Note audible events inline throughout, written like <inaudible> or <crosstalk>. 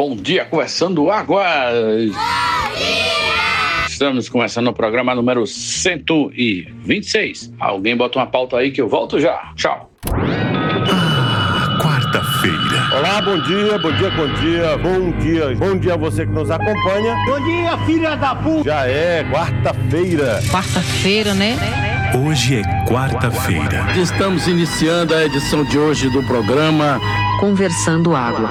Bom dia, conversando águas. Estamos começando o programa número 126. Alguém bota uma pauta aí que eu volto já. Tchau. Ah, quarta-feira. Olá, bom dia, bom dia, bom dia, bom dia, bom dia a você que nos acompanha. Bom dia, filha da puta. Já é quarta-feira. Quarta-feira, né? Hoje é quarta-feira. Estamos iniciando a edição de hoje do programa Conversando Água.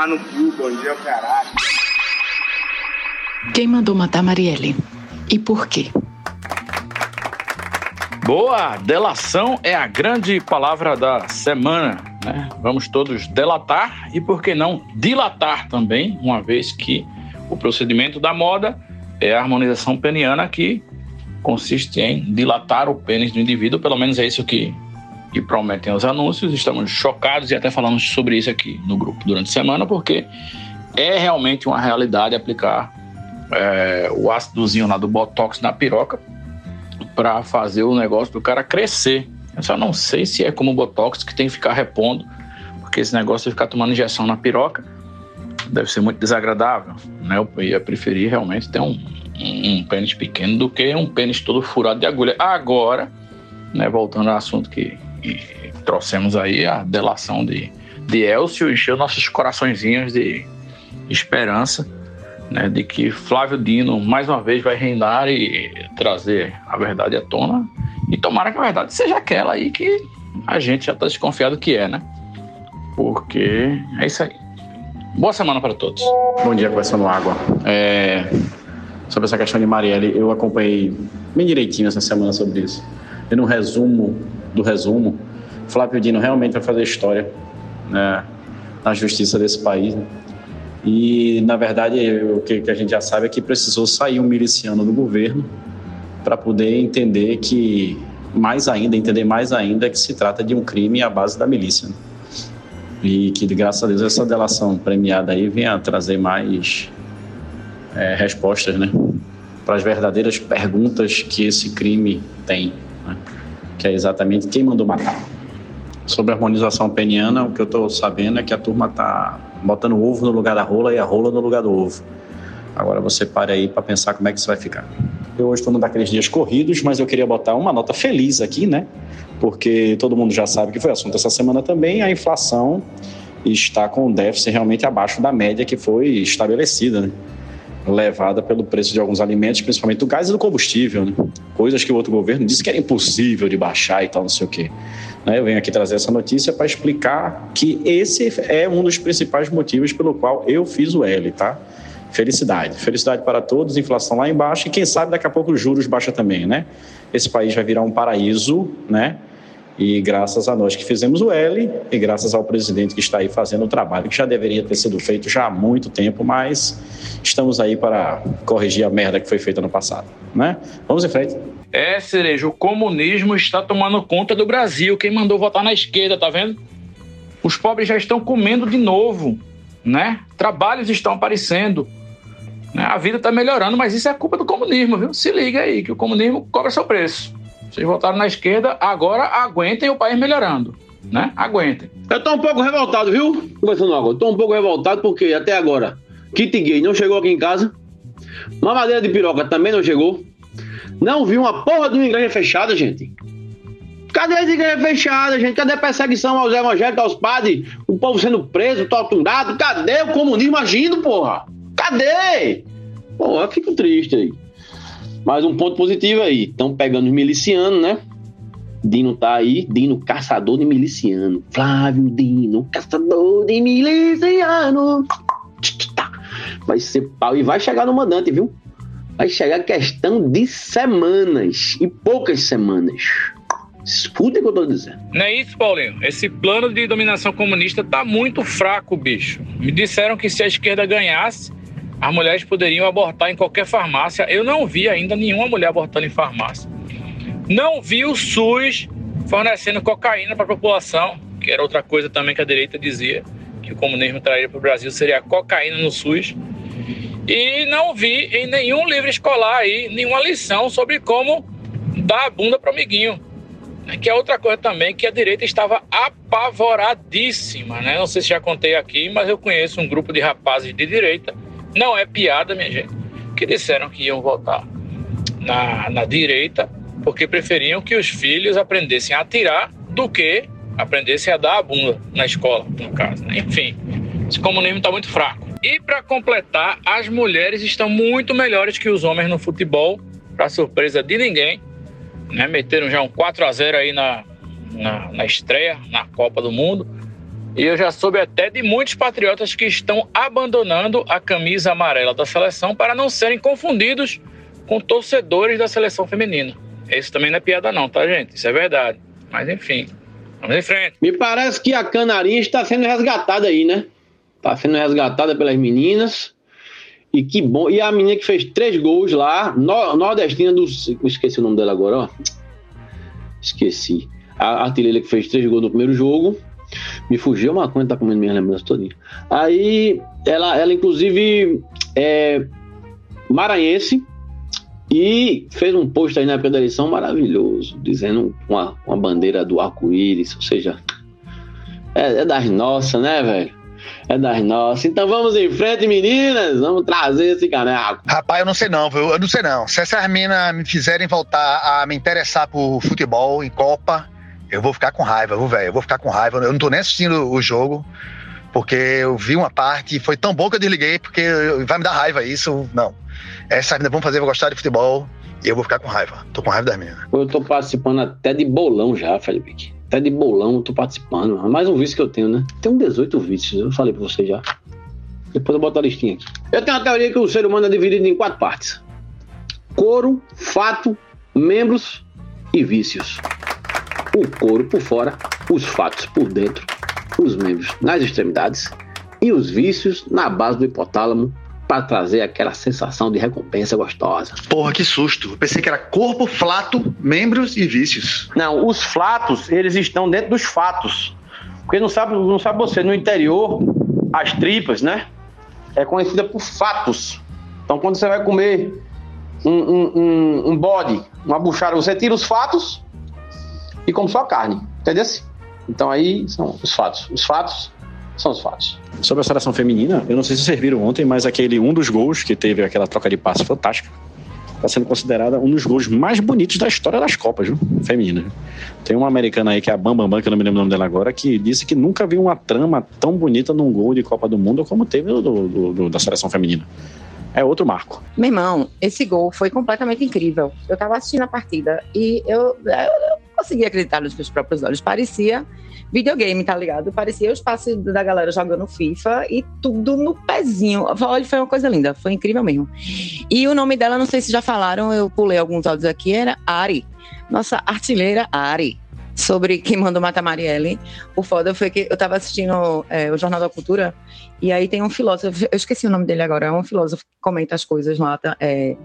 Tomar no cu, bom dia, caralho. Quem mandou matar Marielle? E por quê? Boa! Delação é a grande palavra da semana. Né? Vamos todos delatar e, por que não, dilatar também, uma vez que o procedimento da moda é a harmonização peniana, que consiste em dilatar o pênis do indivíduo, pelo menos é isso que, que prometem os anúncios. Estamos chocados e até falamos sobre isso aqui no grupo durante a semana, porque é realmente uma realidade aplicar é, o ácidozinho lá do Botox na piroca para fazer o negócio do cara crescer. Eu só não sei se é como o Botox que tem que ficar repondo, porque esse negócio de ficar tomando injeção na piroca deve ser muito desagradável. Né? Eu ia preferir realmente ter um, um, um pênis pequeno do que um pênis todo furado de agulha. Agora, né, voltando ao assunto que, que trouxemos aí, a delação de, de Elcio encheu nossos coraçõezinhos de esperança né, de que Flávio Dino mais uma vez vai reinar e trazer a verdade à tona. E tomara que a verdade seja aquela aí que a gente já está desconfiado que é, né? Porque é isso aí. Boa semana para todos. Bom dia, conversando água. É, sobre essa questão de Marielle, eu acompanhei bem direitinho essa semana sobre isso. E no resumo do resumo, Flávio Dino realmente vai fazer história né, na justiça desse país. Né? E, na verdade, o que, a gente já sabe é que precisou sair um miliciano do governo para poder entender que, mais ainda, entender mais ainda que se trata de um crime à base da milícia. Né? E que, graças a Deus, essa delação premiada aí venha trazer mais é, respostas, né? Para as verdadeiras perguntas que esse crime tem, né? Que é exatamente quem mandou matar. Sobre a harmonização peniana, o que eu estou sabendo é que a turma está botando o ovo no lugar da rola e a rola no lugar do ovo. Agora você pare aí para pensar como é que isso vai ficar. Eu hoje estou num daqueles dias corridos, mas eu queria botar uma nota feliz aqui, né? Porque todo mundo já sabe que foi assunto essa semana também, a inflação está com um déficit realmente abaixo da média que foi estabelecida, né? Levada pelo preço de alguns alimentos, principalmente do gás e do combustível, né? coisas que o outro governo disse que era impossível de baixar e tal, não sei o quê. Né? Eu venho aqui trazer essa notícia para explicar que esse é um dos principais motivos pelo qual eu fiz o L, tá? Felicidade. Felicidade para todos, inflação lá embaixo e quem sabe daqui a pouco os juros baixam também, né? Esse país vai virar um paraíso, né? E graças a nós que fizemos o L e graças ao presidente que está aí fazendo o trabalho que já deveria ter sido feito já há muito tempo, mas estamos aí para corrigir a merda que foi feita no passado, né? Vamos em frente. É, Cereja, o comunismo está tomando conta do Brasil. Quem mandou votar na esquerda, tá vendo? Os pobres já estão comendo de novo, né? Trabalhos estão aparecendo. Né? A vida está melhorando, mas isso é culpa do comunismo, viu? Se liga aí, que o comunismo cobra seu preço. Vocês votaram na esquerda, agora aguentem o país melhorando, né? Aguentem. Eu tô um pouco revoltado, viu? Conversando agora. Tô um pouco revoltado porque até agora kit gay não chegou aqui em casa. Mamadeira de piroca também não chegou. Não vi uma porra de uma igreja fechada, gente. Cadê as igrejas fechadas, gente? Cadê a perseguição aos evangélicos, aos padres? O povo sendo preso, torturado? Cadê o comunismo agindo, porra? Cadê? Pô, eu fico triste aí. Mas um ponto positivo aí. Estão pegando os milicianos, né? Dino tá aí, Dino caçador de miliciano. Flávio Dino, caçador de miliciano. Vai ser pau e vai chegar no mandante, viu? vai chegar questão de semanas e poucas semanas. Escuta o que eu tô dizendo. Não é isso, Paulinho? Esse plano de dominação comunista tá muito fraco, bicho. Me disseram que se a esquerda ganhasse, as mulheres poderiam abortar em qualquer farmácia. Eu não vi ainda nenhuma mulher abortando em farmácia. Não vi o SUS fornecendo cocaína para a população, que era outra coisa também que a direita dizia, que o comunismo traria para o Brasil seria a cocaína no SUS. E não vi em nenhum livro escolar aí nenhuma lição sobre como dar a bunda para o amiguinho. Que é outra coisa também que a direita estava apavoradíssima, né? Não sei se já contei aqui, mas eu conheço um grupo de rapazes de direita, não é piada, minha gente, que disseram que iam votar na, na direita porque preferiam que os filhos aprendessem a atirar do que aprendessem a dar a bunda na escola, no caso. Né? Enfim, esse comunismo está muito fraco. E para completar, as mulheres estão muito melhores que os homens no futebol, para surpresa de ninguém. Né? Meteram já um 4 a 0 aí na, na, na estreia, na Copa do Mundo. E eu já soube até de muitos patriotas que estão abandonando a camisa amarela da seleção para não serem confundidos com torcedores da seleção feminina. Isso também não é piada, não, tá, gente? Isso é verdade. Mas enfim, vamos em frente. Me parece que a Canarinha está sendo resgatada aí, né? Está sendo resgatada pelas meninas. E que bom. E a menina que fez três gols lá, nordestina do. Esqueci o nome dela agora, ó. Esqueci. A artilheira que fez três gols no primeiro jogo. Me fugiu uma coisa, tá comendo minha lembrança todinha. Aí, ela, ela inclusive é maranhense, e fez um post aí na época da eleição maravilhoso, dizendo uma, uma bandeira do arco-íris, ou seja, é, é das nossas, né, velho? É das nossas. Então vamos em frente, meninas. Vamos trazer esse caneco. Rapaz, eu não sei não, viu? Eu não sei não. Se essas minas me fizerem voltar a me interessar por futebol em Copa, eu vou ficar com raiva, velho? Eu vou ficar com raiva. Eu não tô nem assistindo o jogo, porque eu vi uma parte e foi tão bom que eu desliguei, porque vai me dar raiva isso. Não. Essas meninas vão fazer eu gostar de futebol e eu vou ficar com raiva. Tô com raiva das meninas. Eu tô participando até de bolão já, Felipe. Até de bolão eu tô participando. Mais um vício que eu tenho, né? Tem um 18 vícios, eu falei pra você já. Depois eu boto a listinha aqui. Eu tenho uma teoria que o ser humano é dividido em quatro partes: couro, fato, membros e vícios. O couro por fora, os fatos por dentro, os membros nas extremidades e os vícios na base do hipotálamo para trazer aquela sensação de recompensa gostosa. Porra, que susto. Eu pensei que era corpo, flato, membros e vícios. Não, os flatos, eles estão dentro dos fatos. Porque não sabe, não sabe você, no interior, as tripas, né? É conhecida por fatos. Então, quando você vai comer um, um, um, um bode, uma buchada, você tira os fatos e come só carne. Entendeu? Então, aí são os fatos. Os fatos são os fatos. Sobre a seleção feminina, eu não sei se vocês viram ontem, mas aquele um dos gols que teve aquela troca de passe fantástica está sendo considerada um dos gols mais bonitos da história das Copas, viu? Feminina. Tem uma americana aí que é a Bam Bam Bam, que eu não me lembro o nome dela agora, que disse que nunca viu uma trama tão bonita num gol de Copa do Mundo como teve do, do, do da seleção feminina. É outro marco. Meu irmão, esse gol foi completamente incrível. Eu estava assistindo a partida e eu, eu conseguia acreditar nos meus próprios olhos. Parecia videogame, tá ligado? Parecia os passos da galera jogando FIFA e tudo no pezinho. Olha, foi uma coisa linda, foi incrível mesmo. E o nome dela, não sei se já falaram, eu pulei alguns áudios aqui, era Ari. Nossa artilheira Ari sobre quem mandou matar Marielle. O foda foi que eu tava assistindo é, o Jornal da Cultura e aí tem um filósofo, eu esqueci o nome dele agora, é um filósofo que comenta as coisas lá, tá, é,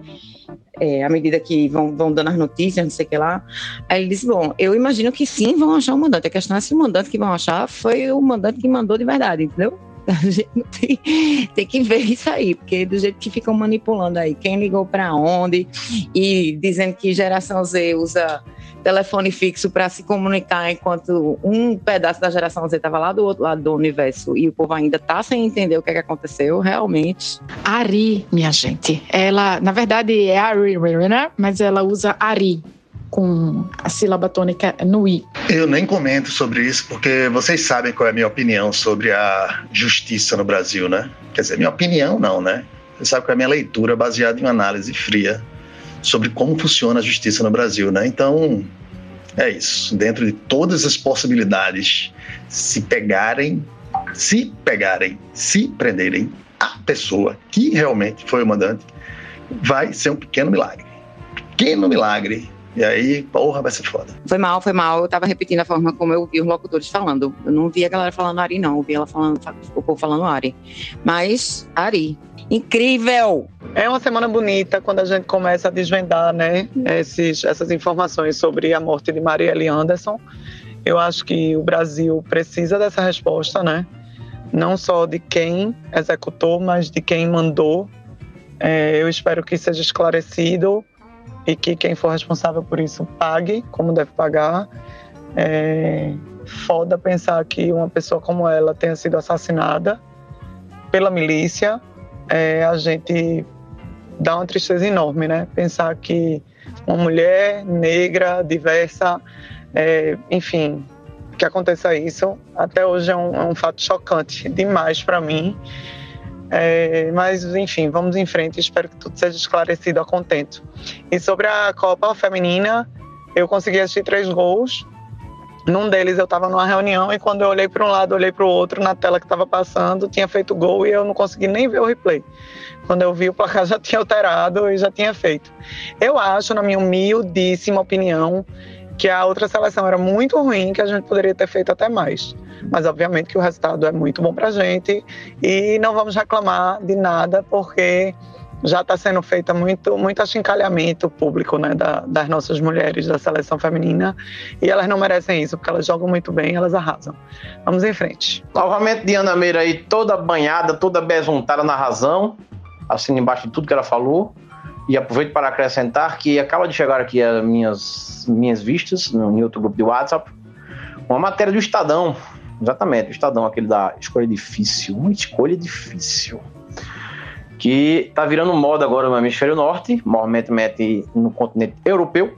é, à medida que vão, vão dando as notícias, não sei o que lá. Aí ele disse: Bom, eu imagino que sim vão achar o mandante. A questão é se o mandante que vão achar foi o mandante que mandou de verdade, entendeu? <laughs> A gente tem, tem, que ver isso aí, porque do jeito que ficam manipulando aí, quem ligou para onde e dizendo que geração Z usa telefone fixo para se comunicar, enquanto um pedaço da geração Z estava lá do outro lado do universo e o povo ainda está sem entender o que, é que aconteceu, realmente. Ari, minha gente, ela, na verdade, é Ari, né? mas ela usa Ari com a sílaba tônica no i. Eu nem comento sobre isso porque vocês sabem qual é a minha opinião sobre a justiça no Brasil, né? Quer dizer, minha opinião não, né? Você sabe qual é a minha leitura baseada em uma análise fria sobre como funciona a justiça no Brasil, né? Então, é isso. Dentro de todas as possibilidades, se pegarem, se pegarem, se prenderem a pessoa que realmente foi o mandante, vai ser um pequeno milagre. Pequeno milagre. E aí, porra, vai ser foda. Foi mal, foi mal. Eu tava repetindo a forma como eu ouvi os locutores falando. Eu não vi a galera falando Ari, não. Eu vi ela falando, o povo falando Ari. Mas, Ari. Incrível! É uma semana bonita quando a gente começa a desvendar né, esses, essas informações sobre a morte de Marielle Anderson. Eu acho que o Brasil precisa dessa resposta, né? Não só de quem executou, mas de quem mandou. É, eu espero que seja esclarecido e que quem for responsável por isso pague como deve pagar. É foda pensar que uma pessoa como ela tenha sido assassinada pela milícia. É, a gente dá uma tristeza enorme, né? Pensar que uma mulher negra, diversa, é, enfim, que aconteça isso, até hoje é um, é um fato chocante demais para mim. É, mas, enfim, vamos em frente. Espero que tudo seja esclarecido a contento. E sobre a Copa Feminina, eu consegui assistir três gols. Num deles eu estava numa reunião e quando eu olhei para um lado, olhei para o outro, na tela que estava passando, tinha feito gol e eu não consegui nem ver o replay. Quando eu vi, o placar <laughs> já tinha alterado e já tinha feito. Eu acho, na minha humildíssima opinião, que a outra seleção era muito ruim, que a gente poderia ter feito até mais. Mas, obviamente, que o resultado é muito bom para a gente e não vamos reclamar de nada, porque já está sendo feita muito, muito achincalhamento público né, da, das nossas mulheres da seleção feminina e elas não merecem isso, porque elas jogam muito bem, elas arrasam. Vamos em frente. Novamente, Diana Meira aí, toda banhada, toda besuntada na razão, assina embaixo de tudo que ela falou. E aproveito para acrescentar que acaba de chegar aqui as minhas, minhas vistas no outro grupo de WhatsApp, uma matéria do Estadão, exatamente, o Estadão, aquele da escolha difícil, uma escolha difícil que está virando moda agora no hemisfério norte, mete no continente europeu,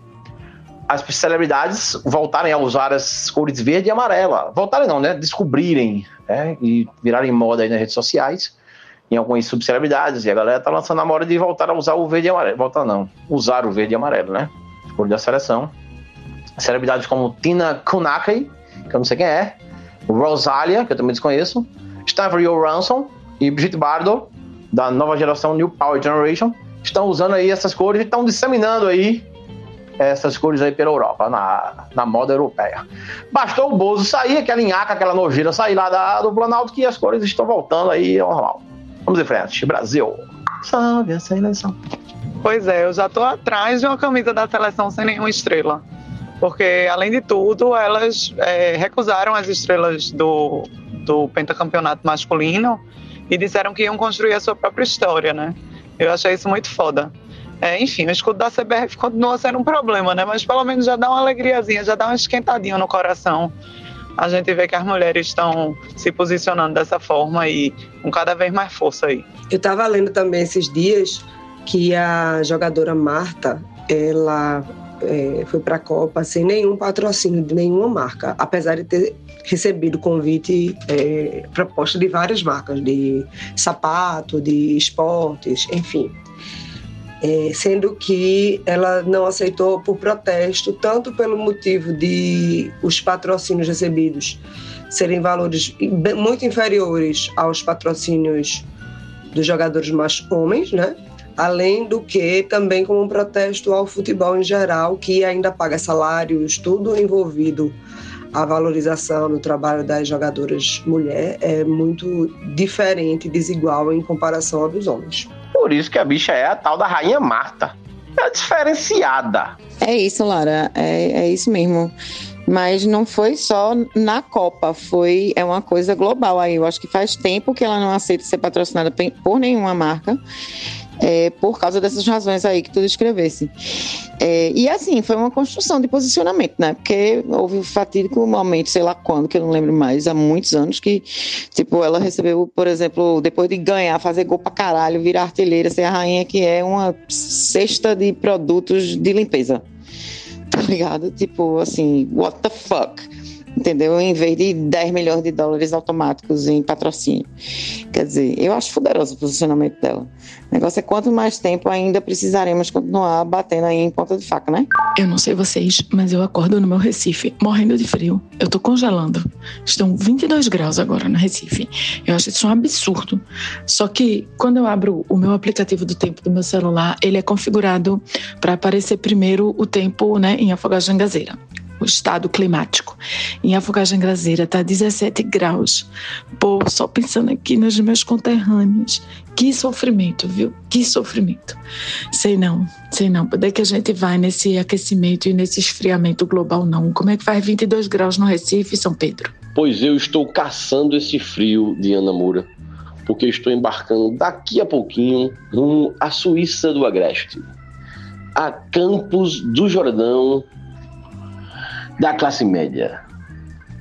as celebridades voltarem a usar as cores verde e amarela. Voltarem não, né? Descobrirem né? e virarem moda aí nas redes sociais, em algumas subcelebridades, e a galera tá lançando a moda de voltar a usar o verde e amarelo. Voltar não, usar o verde e amarelo, né? Cor da seleção. Celebridades como Tina Kunakey, que eu não sei quem é, Rosalia, que eu também desconheço, Stavrio Ransom e Brigitte Bardot, da nova geração New Power Generation, estão usando aí essas cores e estão disseminando aí essas cores aí pela Europa, na, na moda europeia. Bastou o Bozo sair, aquela enhaca, aquela nojeira sair lá da, do Planalto, que as cores estão voltando aí ao normal. Vamos em frente. Brasil. Salve a seleção. Pois é, eu já estou atrás de uma camisa da seleção sem nenhuma estrela. Porque, além de tudo, elas é, recusaram as estrelas do, do pentacampeonato masculino e disseram que iam construir a sua própria história, né? Eu achei isso muito foda. É, enfim, o escudo da CBF continua sendo um problema, né? Mas pelo menos já dá uma alegriazinha, já dá uma esquentadinha no coração. A gente vê que as mulheres estão se posicionando dessa forma e com cada vez mais força aí. Eu estava lendo também esses dias que a jogadora Marta, ela é, foi para a Copa sem nenhum patrocínio de nenhuma marca, apesar de ter recebido convite, é, proposta de várias marcas, de sapato, de esportes, enfim. É, sendo que ela não aceitou por protesto, tanto pelo motivo de os patrocínios recebidos serem valores muito inferiores aos patrocínios dos jogadores mais homens, né? Além do que também como um protesto ao futebol em geral, que ainda paga salários, tudo envolvido a valorização do trabalho das jogadoras mulher é muito diferente, desigual em comparação ao dos homens. Por isso que a bicha é a tal da rainha Marta. É diferenciada. É isso, Lara. É, é isso mesmo. Mas não foi só na Copa, foi é uma coisa global aí. Eu acho que faz tempo que ela não aceita ser patrocinada por nenhuma marca é, por causa dessas razões aí que tu descrevesse. É, e assim, foi uma construção de posicionamento, né? Porque houve um fatídico momento, sei lá quando, que eu não lembro mais, há muitos anos, que, tipo, ela recebeu, por exemplo, depois de ganhar, fazer gol pra caralho, virar artilheira, ser a rainha, que é uma cesta de produtos de limpeza. Tá ligado? Tipo, assim, what the fuck? Entendeu? Em vez de 10 milhões de dólares automáticos em patrocínio. Quer dizer, eu acho poderoso o posicionamento dela. O negócio é quanto mais tempo ainda precisaremos continuar batendo aí em ponta de faca, né? Eu não sei vocês, mas eu acordo no meu Recife morrendo de frio. Eu tô congelando. Estão 22 graus agora no Recife. Eu acho isso um absurdo. Só que quando eu abro o meu aplicativo do tempo do meu celular, ele é configurado para aparecer primeiro o tempo, né, em Afogagem Gazeira estado climático. Em Afogagem Grazeira está 17 graus. Pô, só pensando aqui nos meus conterrâneos. Que sofrimento, viu? Que sofrimento. Sei não, sei não. Poder que a gente vai nesse aquecimento e nesse esfriamento global, não. Como é que faz 22 graus no Recife, São Pedro? Pois eu estou caçando esse frio, Diana Moura, porque estou embarcando daqui a pouquinho rumo à Suíça do Agreste, a Campos do Jordão da classe média,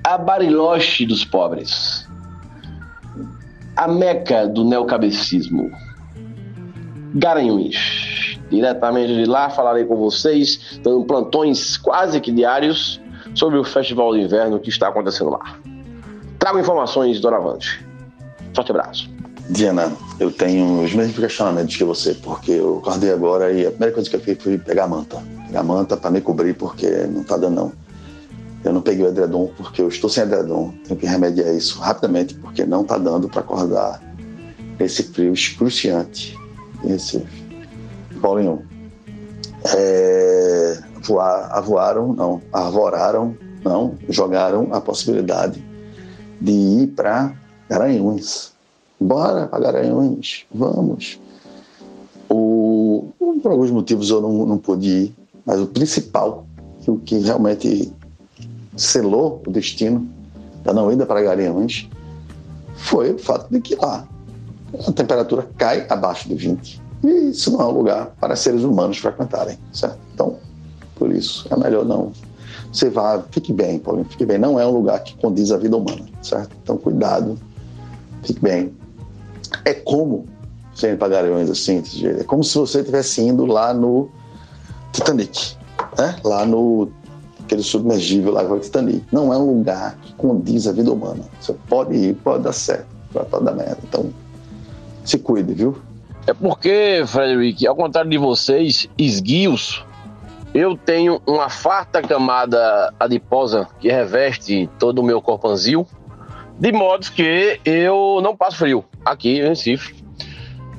a Bariloche dos pobres, a Meca do neocabecismo, Garanhuns. Diretamente de lá falarei com vocês, dando plantões quase que diários sobre o Festival de Inverno que está acontecendo lá. Trago informações doravante. Forte abraço. Diana, eu tenho os mesmos questionamentos que você, porque eu acordei agora e a primeira coisa que eu fiz foi pegar a manta. Pegar a manta para me cobrir, porque não tá dando não. Eu não peguei o edredom porque eu estou sem edredom. Tenho que remediar isso rapidamente, porque não tá dando para acordar esse frio excruciante em Recife. Paulinho, é, voar, avoaram, não, arvoraram, não, jogaram a possibilidade de ir para Garanhuns. Bora para Garanhuns, vamos. O, por alguns motivos eu não, não pude ir, mas o principal, o que realmente selou o destino da não ida para Garanhuns, foi o fato de que lá a temperatura cai abaixo de 20. E isso não é um lugar para seres humanos frequentarem, certo? Então, por isso, é melhor não. Você vá, fique bem, Paulinho, fique bem. Não é um lugar que condiz à vida humana, certo? Então, cuidado, fique bem. É como, sem pagarões assim, é como se você estivesse indo lá no Titanic, né? Lá no aquele submergível lá que o. Não é um lugar que condiz à vida humana. Você pode ir, pode dar certo, pode dar merda. Então, se cuide, viu? É porque, Frederick, ao contrário de vocês, esguios, eu tenho uma farta camada adiposa que reveste todo o meu corpanzil, de modo que eu não passo frio aqui em Recife,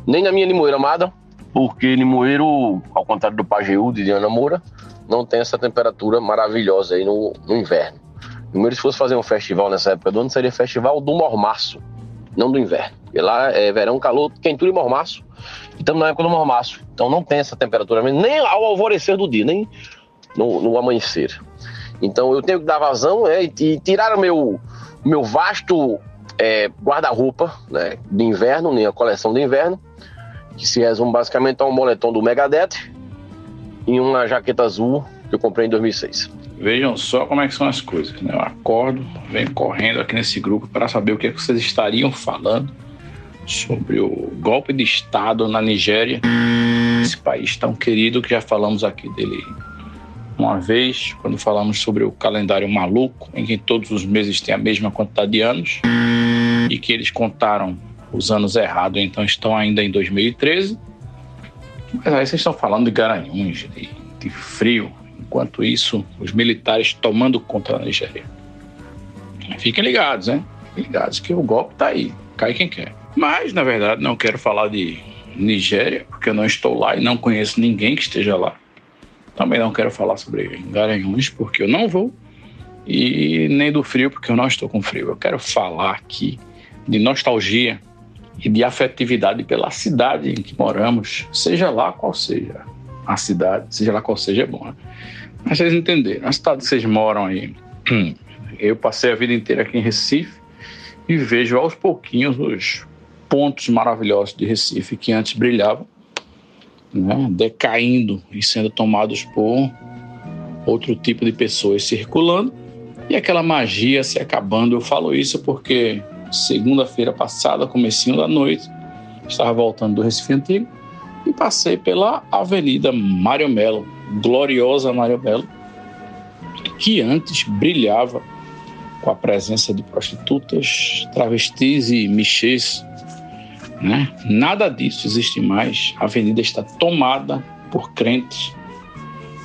nem na minha limoeira amada, porque limoeiro, ao contrário do Pajeú de Diana Moura, não tem essa temperatura maravilhosa aí no, no inverno. Limoeiro, se fosse fazer um festival nessa época do ano, seria festival do mormaço, não do inverno. Porque lá é verão, calor, quentura e mormaço. E estamos na época do mormaço. Então não tem essa temperatura nem ao alvorecer do dia, nem no, no amanhecer. Então eu tenho que dar vazão é, e tirar o meu, meu vasto é, guarda-roupa né, de inverno, minha coleção de inverno, que se resume basicamente a um moletom do Megadeth e uma jaqueta azul que eu comprei em 2006. Vejam só como é que são as coisas. Né? Eu acordo, venho correndo aqui nesse grupo para saber o que, é que vocês estariam falando sobre o golpe de Estado na Nigéria, esse país tão querido que já falamos aqui dele uma vez, quando falamos sobre o calendário maluco, em que todos os meses têm a mesma quantidade de anos, e que eles contaram os anos errados, então estão ainda em 2013. Mas aí vocês estão falando de Garanhuns, de, de frio, enquanto isso, os militares tomando conta da Nigéria. Fiquem ligados, né? Fiquem ligados que o golpe tá aí, cai quem quer. Mas, na verdade, não quero falar de Nigéria, porque eu não estou lá e não conheço ninguém que esteja lá. Também não quero falar sobre Garanhuns, porque eu não vou. E nem do frio, porque eu não estou com frio. Eu quero falar aqui de nostalgia e de afetividade pela cidade em que moramos, seja lá qual seja a cidade, seja lá qual seja, é bom. Né? Mas vocês entenderam, a cidade que vocês moram aí, eu passei a vida inteira aqui em Recife e vejo aos pouquinhos os pontos maravilhosos de Recife que antes brilhavam, né, decaindo e sendo tomados por outro tipo de pessoas circulando e aquela magia se acabando. Eu falo isso porque segunda-feira passada, comecinho da noite, estava voltando do Recife Antigo e passei pela Avenida Mário Melo, gloriosa Mário Melo, que antes brilhava com a presença de prostitutas, travestis e michês né? Nada disso existe mais. A avenida está tomada por crentes.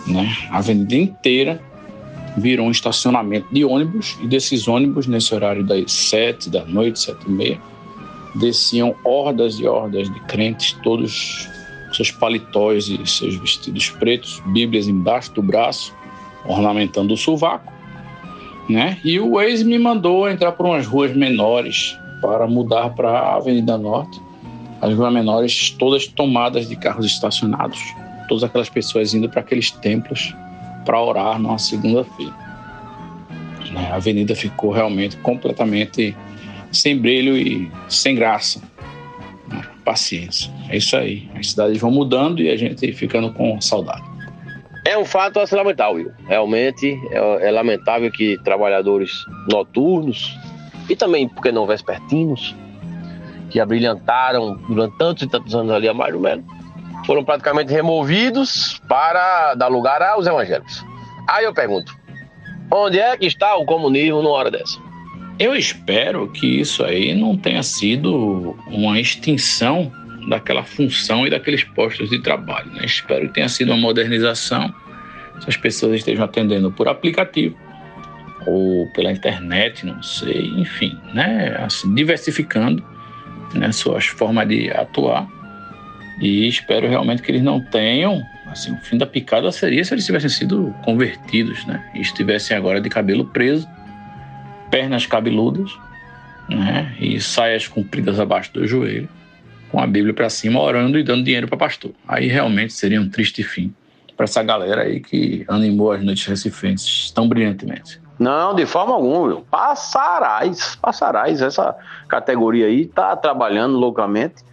Né? A avenida inteira virou um estacionamento de ônibus e desses ônibus, nesse horário das sete da noite, sete e meia, desciam hordas e hordas de crentes, todos seus paletós e seus vestidos pretos, bíblias embaixo do braço, ornamentando o sovaco, né? E o ex me mandou entrar por umas ruas menores para mudar para a Avenida Norte. As ruas menores todas tomadas de carros estacionados, todas aquelas pessoas indo para aqueles templos para orar numa segunda-feira. Né? A avenida ficou realmente completamente sem brilho e sem graça. Né? Paciência. É isso aí. As cidades vão mudando e a gente ficando com saudade. É um fato a se lamentar, Will. Realmente é, é lamentável que trabalhadores noturnos e também, porque não vespertinos, que abrilhantaram durante tantos e tantos anos ali a Mário Melo, foram praticamente removidos para dar lugar aos evangélicos. Aí eu pergunto, onde é que está o comunismo numa hora dessa? Eu espero que isso aí não tenha sido uma extinção daquela função e daqueles postos de trabalho. Né? Espero que tenha sido uma modernização, se as pessoas estejam atendendo por aplicativo ou pela internet, não sei, enfim, né? Assim, diversificando né, suas formas de atuar. E espero realmente que eles não tenham, assim, o fim da picada seria se eles tivessem sido convertidos, né? E estivessem agora de cabelo preso, pernas cabeludas, né? E saias compridas abaixo do joelho com a Bíblia para cima, orando e dando dinheiro para pastor. Aí realmente seria um triste fim para essa galera aí que animou as noites recifenses tão brilhantemente. Não, de forma alguma, Passarás, passarás. Essa categoria aí está trabalhando loucamente.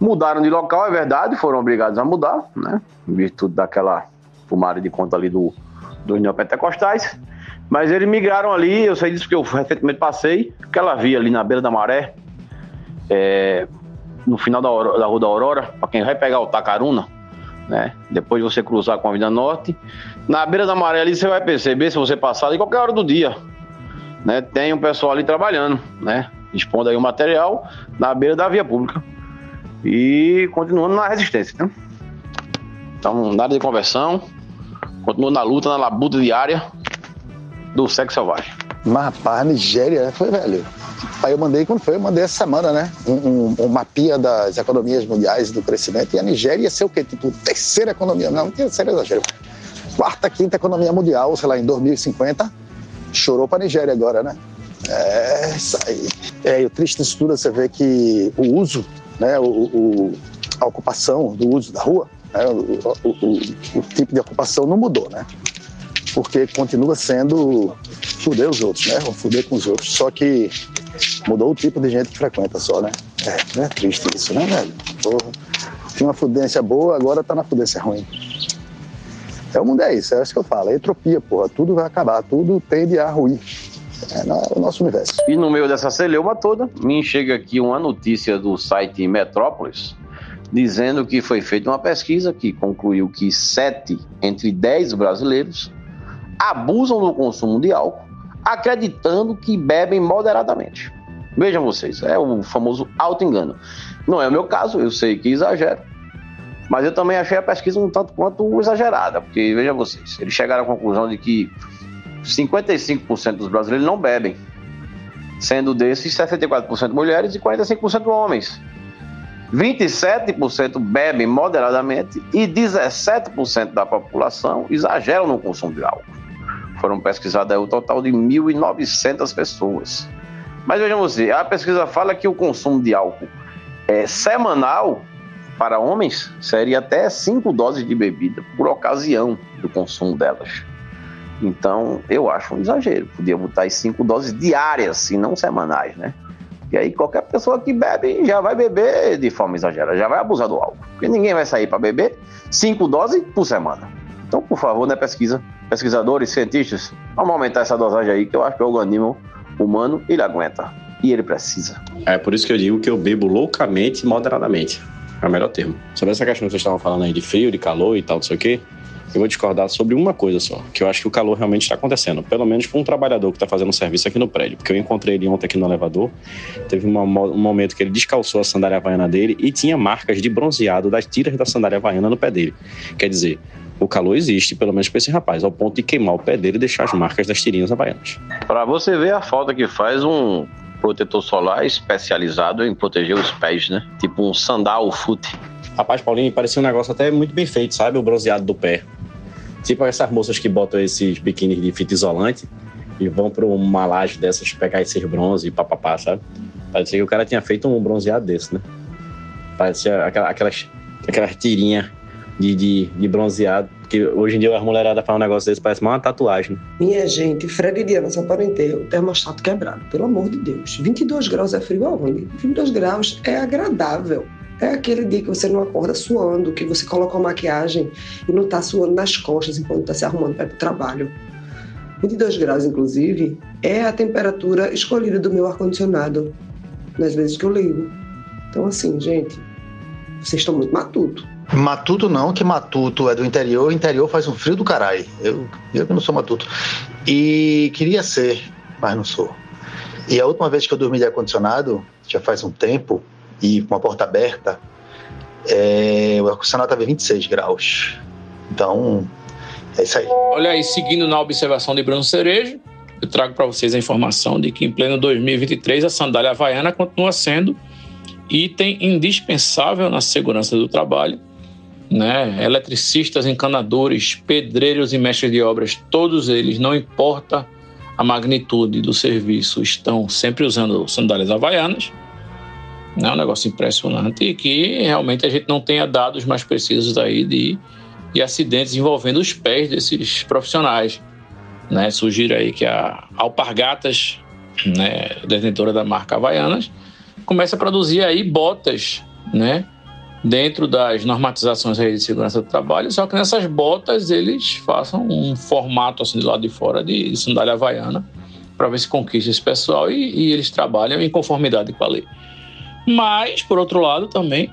Mudaram de local, é verdade, foram obrigados a mudar, né? Em virtude daquela fumada de conta ali do, dos neopentecostais. Mas eles migraram ali, eu sei disso porque eu recentemente passei, aquela via ali na beira da maré, é, no final da, da Rua da Aurora, para quem vai pegar o Tacaruna, né? Depois você cruzar com a Vida Norte. Na beira da maré ali você vai perceber, se você passar em qualquer hora do dia, né? Tem um pessoal ali trabalhando, né? Expondo aí o material na beira da via pública. E continuando na resistência, né? Então, nada de conversão. Continua na luta, na labuta diária do sexo selvagem. Mas, rapaz, a Nigéria foi, velho. Aí eu mandei, quando foi? Eu mandei essa semana, né? Um, um, um mapinha das economias mundiais do crescimento. E a Nigéria ia ser o quê? Tipo, terceira economia. Não, terceira exagero. Quarta, quinta economia mundial, sei lá, em 2050. Chorou pra Nigéria agora, né? É, isso aí. É, e o triste disso tudo é você vê que o uso, né? O, o a ocupação do uso da rua, né? o, o, tipo de ocupação não mudou, né? Porque continua sendo fuder os outros, né? Ou fuder com os outros. Só que Mudou o tipo de gente que frequenta só, né? É, é triste isso, né, velho? Porra. Tinha uma fudência boa, agora tá na fudência ruim. É o mundo é isso, é isso que eu falo, é entropia, porra. Tudo vai acabar, tudo tende a ruir. É o nosso universo. E no meio dessa celeuma toda, me chega aqui uma notícia do site Metrópolis, dizendo que foi feita uma pesquisa que concluiu que 7 entre 10 brasileiros abusam do consumo de álcool acreditando que bebem moderadamente. Vejam vocês, é o famoso auto-engano. Não é o meu caso, eu sei que exagero, mas eu também achei a pesquisa um tanto quanto exagerada, porque veja vocês, eles chegaram à conclusão de que 55% dos brasileiros não bebem, sendo desses 64% mulheres e 45% homens. 27% bebem moderadamente e 17% da população exageram no consumo de álcool foram pesquisadas o total de 1.900 pessoas. Mas vejam você, a pesquisa fala que o consumo de álcool é, semanal para homens seria até 5 doses de bebida por ocasião do consumo delas. Então, eu acho um exagero. Podia botar as 5 doses diárias e não semanais, né? E aí qualquer pessoa que bebe já vai beber de forma exagerada, já vai abusar do álcool. Porque ninguém vai sair para beber 5 doses por semana. Então, por favor, né, pesquisa, pesquisadores, cientistas, vamos aumentar essa dosagem aí, que eu acho que o organismo humano ele aguenta e ele precisa. É por isso que eu digo que eu bebo loucamente e moderadamente. É o melhor termo. Sobre essa questão que vocês estavam falando aí de frio, de calor e tal, não sei o quê, eu vou discordar sobre uma coisa só, que eu acho que o calor realmente está acontecendo. Pelo menos para um trabalhador que está fazendo serviço aqui no prédio. Porque eu encontrei ele ontem aqui no elevador. Teve uma, um momento que ele descalçou a sandália havaiana dele e tinha marcas de bronzeado das tiras da sandália havaiana no pé dele. Quer dizer, o calor existe, pelo menos para esse rapaz, ao ponto de queimar o pé dele e deixar as marcas das tirinhas havaianas. Para você ver a falta que faz um protetor solar especializado em proteger os pés, né? Tipo um sandal foot. Rapaz, Paulinho, parecia um negócio até muito bem feito, sabe? O bronzeado do pé. Tipo essas moças que botam esses biquínis de fita isolante e vão para uma laje dessas pegar esses bronze e papapá, sabe? Parecia que o cara tinha feito um bronzeado desse, né? Parecia aquela, aquelas, aquelas tirinhas de, de, de bronzeado. Que hoje em dia as mulheradas fazem um negócio desse, parece mais uma tatuagem. né? Minha gente, Fred e Diana só ter o termostato quebrado, pelo amor de Deus. 22 graus é frio aonde? 22 graus é agradável. É aquele dia que você não acorda suando, que você coloca uma maquiagem e não tá suando nas costas enquanto tá se arrumando para ir pro trabalho. 22 graus, inclusive, é a temperatura escolhida do meu ar-condicionado nas vezes que eu ligo. Então, assim, gente, vocês estão muito matuto. Matuto não, que Matuto é do interior, o interior faz um frio do caralho. Eu, eu não sou Matuto. E queria ser, mas não sou. E a última vez que eu dormi de ar-condicionado, já faz um tempo, e com a porta aberta, é, o ar-condicionado estava em 26 graus. Então, é isso aí. Olha aí, seguindo na observação de Bruno Cerejo, eu trago para vocês a informação de que em pleno 2023 a sandália havaiana continua sendo item indispensável na segurança do trabalho. Né? Eletricistas, encanadores, pedreiros e mestres de obras, todos eles, não importa a magnitude do serviço, estão sempre usando sandálias havaianas. É um negócio impressionante e que realmente a gente não tenha dados mais precisos aí de, de acidentes envolvendo os pés desses profissionais. Né? Surgiram aí que a Alpargatas, né, detentora da marca Havaianas, começa a produzir aí botas, né, dentro das normatizações de segurança do trabalho, só que nessas botas eles façam um formato assim do lado de fora de, de sandália havaiana para ver se conquista esse pessoal e, e eles trabalham em conformidade com a lei. Mas, por outro lado, também,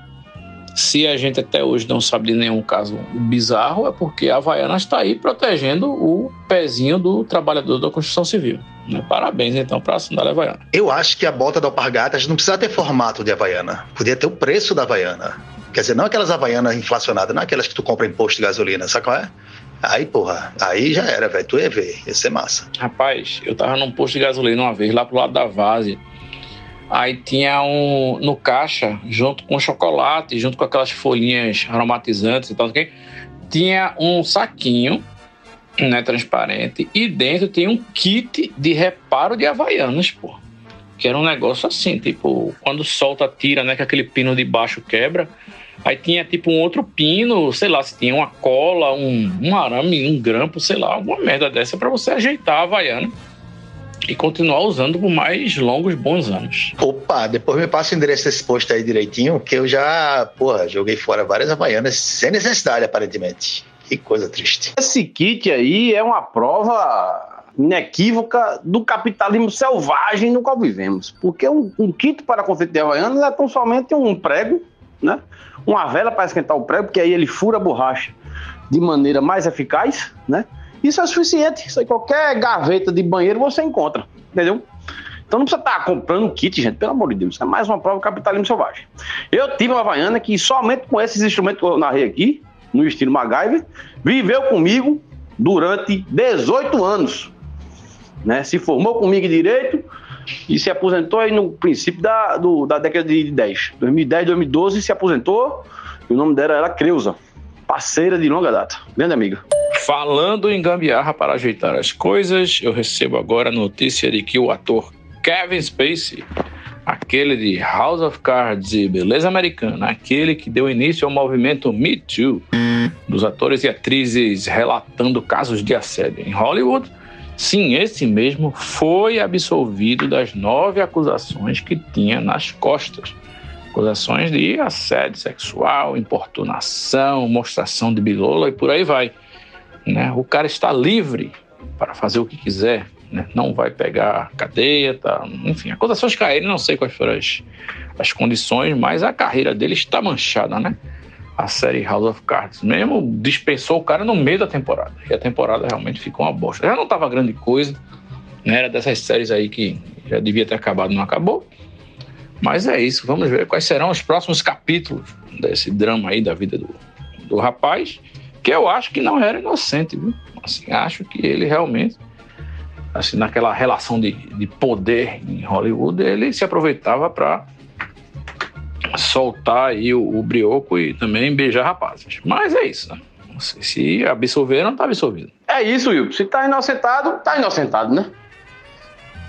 se a gente até hoje não sabe de nenhum caso bizarro, é porque a Havaiana está aí protegendo o pezinho do trabalhador da construção civil. Né? Parabéns, então, para a sandália Havaiana. Eu acho que a bota da Alpargatas não precisa ter formato de Havaiana. Podia ter o preço da Havaiana. Quer dizer, não aquelas Havaianas inflacionadas, não aquelas que tu compra em posto de gasolina, sabe qual é? Aí, porra, aí já era, velho. Tu ia ver, ia ser massa. Rapaz, eu tava num posto de gasolina uma vez, lá pro lado da Vase. Aí tinha um no caixa, junto com chocolate, junto com aquelas folhinhas aromatizantes e tal, ok? tinha um saquinho, né, transparente, e dentro tinha um kit de reparo de havaianas, pô. Que era um negócio assim, tipo, quando solta, tira, né, que aquele pino de baixo quebra. Aí tinha tipo um outro pino, sei lá, se tinha uma cola, um, um arame, um grampo, sei lá, alguma merda dessa para você ajeitar a havaiana e continuar usando por mais longos bons anos. Opa, depois me passa o endereço desse posto aí direitinho, que eu já, porra, joguei fora várias havaianas sem necessidade, aparentemente. Que coisa triste. Esse kit aí é uma prova inequívoca do capitalismo selvagem no qual vivemos. Porque um, um kit para confeito de havaianas é tão somente um prego, né? Uma vela para esquentar o prego, porque aí ele fura a borracha de maneira mais eficaz, né? Isso é suficiente. Isso aí, qualquer gaveta de banheiro você encontra, entendeu? Então não precisa estar comprando kit, gente, pelo amor de Deus. Isso é mais uma prova do capitalismo selvagem. Eu tive uma Havaiana que somente com esses instrumentos que eu narrei aqui, no estilo MacGyver, viveu comigo durante 18 anos. Né? Se formou comigo em direito e se aposentou aí no princípio da, do, da década de 10. 2010, 2012 se aposentou e o nome dela era Creuza, parceira de longa data, grande amiga. Falando em gambiarra para ajeitar as coisas, eu recebo agora a notícia de que o ator Kevin Spacey, aquele de House of Cards e Beleza Americana, aquele que deu início ao movimento Me Too, dos atores e atrizes relatando casos de assédio em Hollywood, sim, esse mesmo foi absolvido das nove acusações que tinha nas costas. Acusações de assédio sexual, importunação, mostração de bilola e por aí vai. Né? O cara está livre para fazer o que quiser, né? não vai pegar cadeia, tá? enfim, acusações caírem, não sei quais foram as, as condições, mas a carreira dele está manchada, né? A série House of Cards mesmo dispensou o cara no meio da temporada, e a temporada realmente ficou uma bosta. Já não estava grande coisa, né? era dessas séries aí que já devia ter acabado, não acabou. Mas é isso, vamos ver quais serão os próximos capítulos desse drama aí da vida do, do rapaz que eu acho que não era inocente, viu? Assim, acho que ele realmente, assim, naquela relação de, de poder em Hollywood, ele se aproveitava para soltar aí o, o brioco e também beijar rapazes. Mas é isso, né? Se absolver, não tá absolvido. É isso, Will. Se tá inocentado, tá inocentado, né?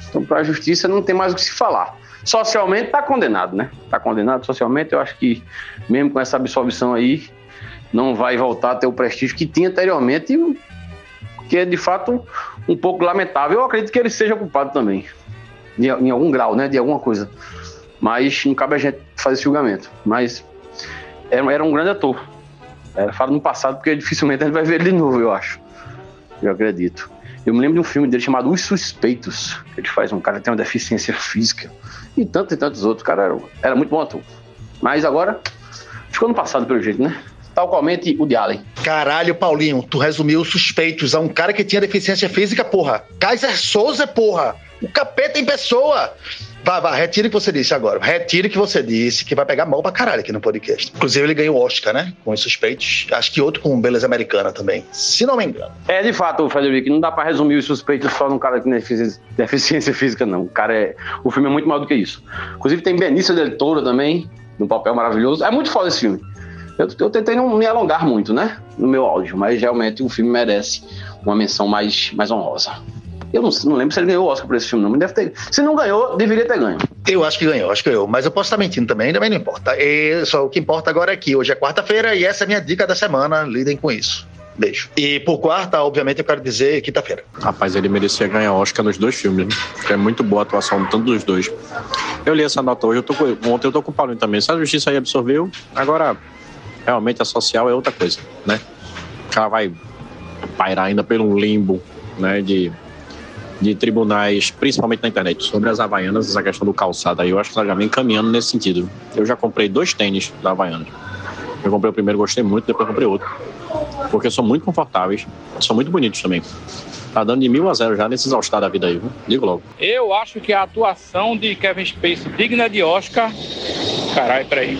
Então, para a justiça não tem mais o que se falar. Socialmente tá condenado, né? Tá condenado socialmente. Eu acho que, mesmo com essa absolvição aí, não vai voltar a ter o prestígio que tinha anteriormente, que é de fato um pouco lamentável. Eu acredito que ele seja culpado também, de, em algum grau, né? De alguma coisa. Mas não cabe a gente fazer esse julgamento. Mas era, era um grande ator. É, falo no passado porque dificilmente a gente vai ver ele de novo, eu acho. Eu acredito. Eu me lembro de um filme dele chamado Os Suspeitos. Ele faz um cara que tem uma deficiência física. E tantos e tantos outros. O cara era, era muito bom ator. Mas agora, ficou no passado pelo jeito, né? Tal qualmente o de Allen. Caralho, Paulinho, tu resumiu os suspeitos a um cara que tinha deficiência física, porra. Kaiser Souza, porra. O capeta em pessoa. Vá, vá, retire o que você disse agora. Retire o que você disse, que vai pegar mal pra caralho aqui no podcast. Inclusive, ele ganhou o Oscar, né? Com os suspeitos. Acho que outro com Beleza Americana também, se não me engano. É, de fato, Frederico, não dá pra resumir os suspeitos só num cara que tem defici- deficiência física, não. O cara é. O filme é muito maior do que isso. Inclusive, tem Benício del Toro também, num papel maravilhoso. É muito foda esse filme. Eu, eu tentei não me alongar muito, né? No meu áudio, mas realmente o filme merece uma menção mais, mais honrosa. Eu não, não lembro se ele ganhou o Oscar por esse filme, não. Deve ter. Se não ganhou, deveria ter ganho. Eu acho que ganhou, acho que ganhou. Mas eu posso estar mentindo também, também não importa. E só o que importa agora é que hoje é quarta-feira e essa é a minha dica da semana. Lidem com isso. Beijo. E por quarta, obviamente, eu quero dizer quinta-feira. Rapaz, ele merecia ganhar Oscar nos dois filmes, né? Porque é muito boa a atuação, tanto dos dois. Eu li essa nota hoje, eu tô com, ontem eu tô com o Paulinho também. Se a justiça aí absorveu, agora realmente a social é outra coisa, né? O cara vai pairar ainda pelo limbo, né? De, de tribunais, principalmente na internet, sobre as Havaianas, essa questão do calçado aí, eu acho que ela já vem caminhando nesse sentido. Eu já comprei dois tênis da Havaianas. Eu comprei o primeiro, gostei muito, depois comprei outro. Porque são muito confortáveis, são muito bonitos também. Tá dando de mil a zero já nesses All-Star da vida aí, viu? Digo logo. Eu acho que a atuação de Kevin Spacey digna de Oscar. Caralho, peraí.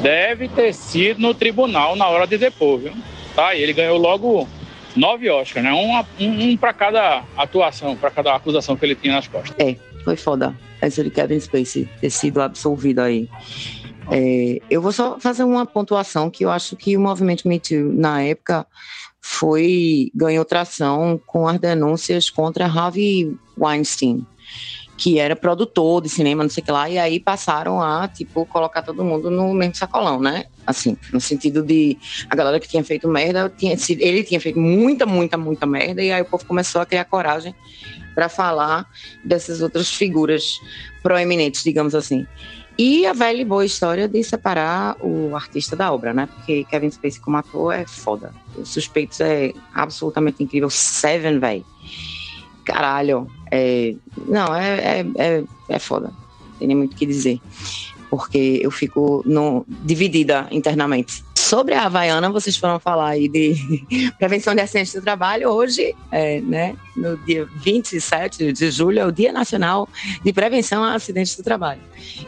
Deve ter sido no tribunal na hora de depor, viu? Tá? E ele ganhou logo nove Oscars, né? Um, um, um para cada atuação, para cada acusação que ele tinha nas costas. É, foi foda. Essa de Kevin Spacey ter sido absolvido aí. É, eu vou só fazer uma pontuação que eu acho que o movimento Me Too, na época, foi ganhou tração com as denúncias contra Harvey Weinstein, que era produtor de cinema, não sei o que lá, e aí passaram a, tipo, colocar todo mundo no mesmo sacolão, né? Assim, no sentido de a galera que tinha feito merda, tinha, ele tinha feito muita, muita, muita merda, e aí o povo começou a criar coragem para falar dessas outras figuras proeminentes, digamos assim. E a velha e boa história de separar o artista da obra, né? Porque Kevin Spacey como ator é foda. Os Suspeitos é absolutamente incrível. Seven, velho. Caralho. É... Não, é, é, é, é foda. Tem nem muito o que dizer. Porque eu fico no... dividida internamente. Sobre a Havaiana, vocês foram falar aí de <laughs> prevenção de acidentes do trabalho. Hoje, é, né, no dia 27 de julho, é o Dia Nacional de Prevenção a Acidentes do Trabalho.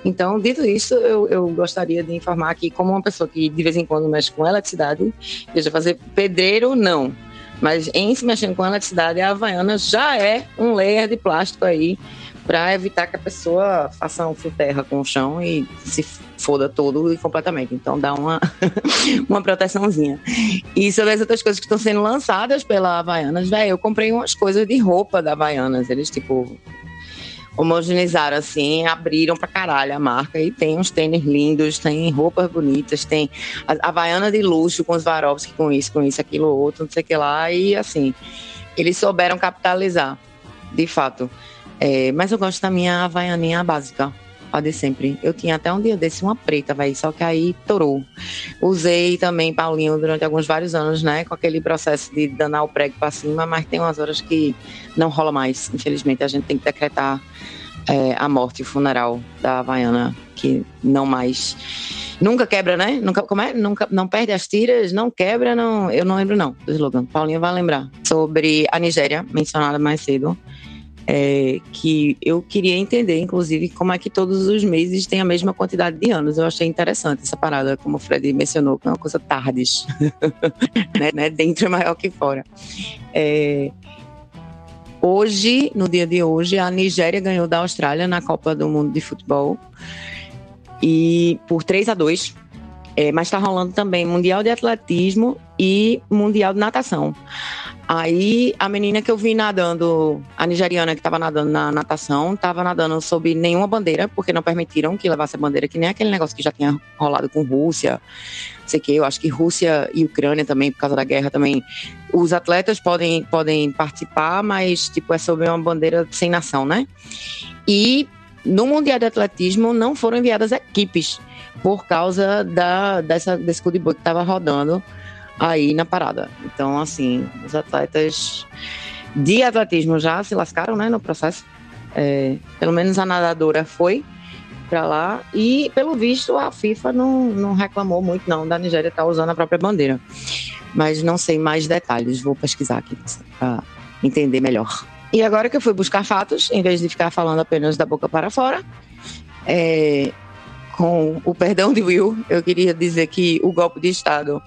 Então, dito isso, eu, eu gostaria de informar que, como uma pessoa que de vez em quando mexe com eletricidade, seja fazer pedreiro, não. Mas em mexendo com eletricidade, a Havaiana já é um layer de plástico aí para evitar que a pessoa faça um fio terra com o chão e se foda todo e completamente. Então dá uma, <laughs> uma proteçãozinha. E sobre as outras coisas que estão sendo lançadas pela Havaianas, velho, eu comprei umas coisas de roupa da Havaianas. Eles, tipo, homogeneizaram assim, abriram pra caralho a marca. E tem uns tênis lindos, tem roupas bonitas, tem a Havaiana de luxo com os Varovski, com isso, com isso, aquilo, outro, não sei o que lá, e assim, eles souberam capitalizar, de fato. É, mas eu gosto da minha Havaianinha básica, a de sempre. Eu tinha até um dia desse uma preta, velho, só que aí torou. Usei também Paulinho durante alguns vários anos, né, com aquele processo de danar o prego pra cima, mas tem umas horas que não rola mais, infelizmente. A gente tem que decretar é, a morte, o funeral da Havaiana, que não mais. Nunca quebra, né? Nunca, como é? Nunca, não perde as tiras, não quebra, não. Eu não lembro, não, do slogan. Paulinho vai lembrar. Sobre a Nigéria, mencionada mais cedo. É, que eu queria entender, inclusive, como é que todos os meses têm a mesma quantidade de anos. Eu achei interessante essa parada, como o Fred mencionou, que é uma coisa tardes. <laughs> né, né? Dentro é maior que fora. É, Hoje, no dia de hoje, a Nigéria ganhou da Austrália na Copa do Mundo de Futebol e por 3 a 2 É, mas está rolando também Mundial de Atletismo e Mundial de Natação. Aí a menina que eu vi nadando, a nigeriana que estava nadando na natação, estava nadando sob nenhuma bandeira, porque não permitiram que levasse a bandeira, que nem aquele negócio que já tinha rolado com Rússia, não sei que, eu acho que Rússia e Ucrânia também, por causa da guerra também, os atletas podem, podem participar, mas tipo é sob uma bandeira sem nação, né? E no Mundial de Atletismo não foram enviadas equipes por causa da, dessa, desse cu de boi que estava rodando aí na parada. Então, assim, os atletas de atletismo já se lascaram, né, no processo. É, pelo menos a nadadora foi para lá e, pelo visto, a FIFA não, não reclamou muito, não, da Nigéria estar tá usando a própria bandeira. Mas não sei mais detalhes, vou pesquisar aqui para entender melhor. E agora que eu fui buscar fatos, em vez de ficar falando apenas da boca para fora, é, com o perdão de Will, eu queria dizer que o golpe de Estado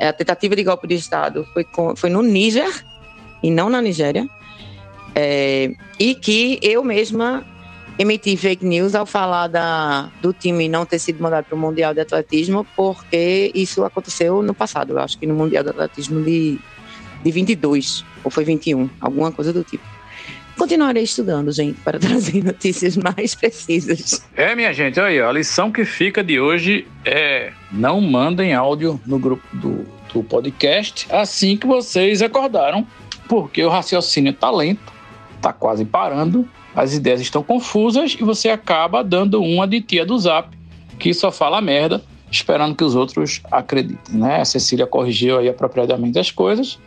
é, a tentativa de golpe de Estado foi, com, foi no Níger e não na Nigéria. É, e que eu mesma emiti fake news ao falar da, do time não ter sido mandado para o Mundial de Atletismo, porque isso aconteceu no passado, eu acho que no Mundial de Atletismo de, de 22, ou foi 21, alguma coisa do tipo. Continuarei estudando, gente, para trazer <laughs> notícias mais precisas. É, minha gente, aí, a lição que fica de hoje é não mandem áudio no grupo do, do podcast assim que vocês acordaram, porque o raciocínio está lento, está quase parando, as ideias estão confusas e você acaba dando uma de tia do zap que só fala merda, esperando que os outros acreditem, né? A Cecília corrigiu aí apropriadamente as coisas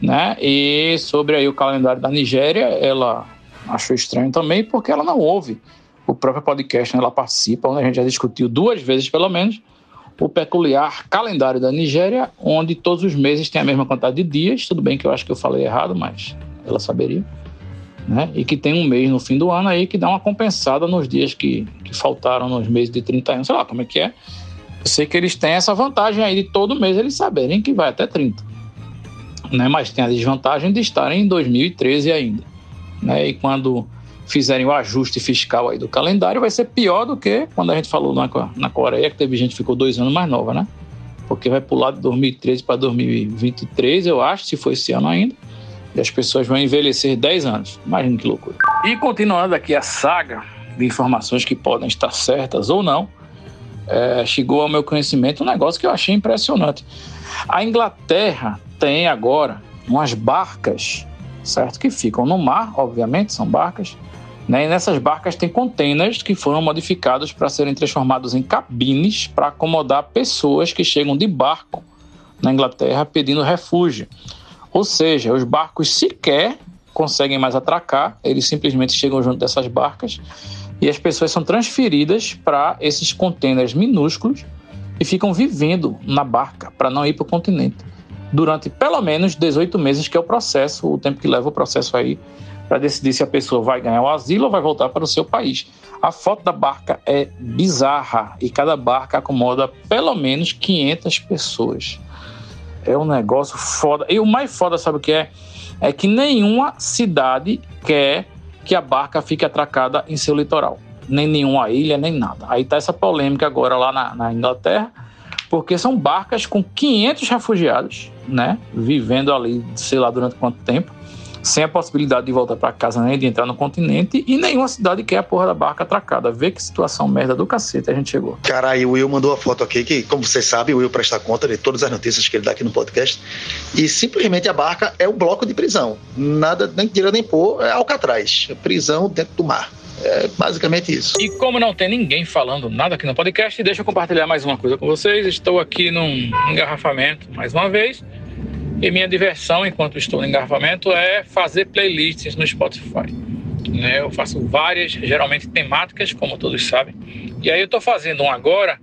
né? E sobre aí o calendário da Nigéria, ela achou estranho também, porque ela não ouve o próprio podcast, né? ela participa, onde a gente já discutiu duas vezes pelo menos o peculiar calendário da Nigéria, onde todos os meses tem a mesma quantidade de dias. Tudo bem que eu acho que eu falei errado, mas ela saberia. Né? E que tem um mês no fim do ano aí que dá uma compensada nos dias que, que faltaram nos meses de 31, sei lá como é que é. Eu sei que eles têm essa vantagem aí de todo mês eles saberem que vai até 30 né? mas tem a desvantagem de estarem em 2013 ainda. Né? E quando fizerem o ajuste fiscal aí do calendário, vai ser pior do que quando a gente falou na, na Coreia, que teve gente que ficou dois anos mais nova, né? Porque vai pular de 2013 para 2023, eu acho, se for esse ano ainda. E as pessoas vão envelhecer 10 anos. Imagina que loucura. E continuando aqui a saga de informações que podem estar certas ou não, é, chegou ao meu conhecimento um negócio que eu achei impressionante. A Inglaterra tem agora umas barcas, certo? Que ficam no mar, obviamente, são barcas. Né? E nessas barcas tem containers que foram modificados para serem transformados em cabines para acomodar pessoas que chegam de barco na Inglaterra pedindo refúgio. Ou seja, os barcos sequer conseguem mais atracar, eles simplesmente chegam junto dessas barcas e as pessoas são transferidas para esses containers minúsculos e ficam vivendo na barca para não ir para o continente durante pelo menos 18 meses, que é o processo, o tempo que leva o processo aí para decidir se a pessoa vai ganhar o asilo ou vai voltar para o seu país. A foto da barca é bizarra e cada barca acomoda pelo menos 500 pessoas. É um negócio foda. E o mais foda, sabe o que é? É que nenhuma cidade quer que a barca fique atracada em seu litoral. Nem nenhuma ilha, nem nada. Aí tá essa polêmica agora lá na, na Inglaterra porque são barcas com 500 refugiados, né, vivendo ali, sei lá durante quanto tempo, sem a possibilidade de voltar para casa nem de entrar no continente e nenhuma cidade quer a porra da barca atracada. Vê que situação merda do cacete a gente chegou. Cara, aí o Will mandou a foto aqui, que, como vocês sabem, o Will presta conta de todas as notícias que ele dá aqui no podcast. E simplesmente a barca é o bloco de prisão. Nada, nem tira nem pôr, é Alcatraz. Prisão dentro do mar. É basicamente isso. E como não tem ninguém falando nada aqui no podcast, deixa eu compartilhar mais uma coisa com vocês. Estou aqui num engarrafamento mais uma vez. E minha diversão enquanto estou no engarrafamento é fazer playlists no Spotify. Né? Eu faço várias, geralmente temáticas, como todos sabem. E aí eu estou fazendo um agora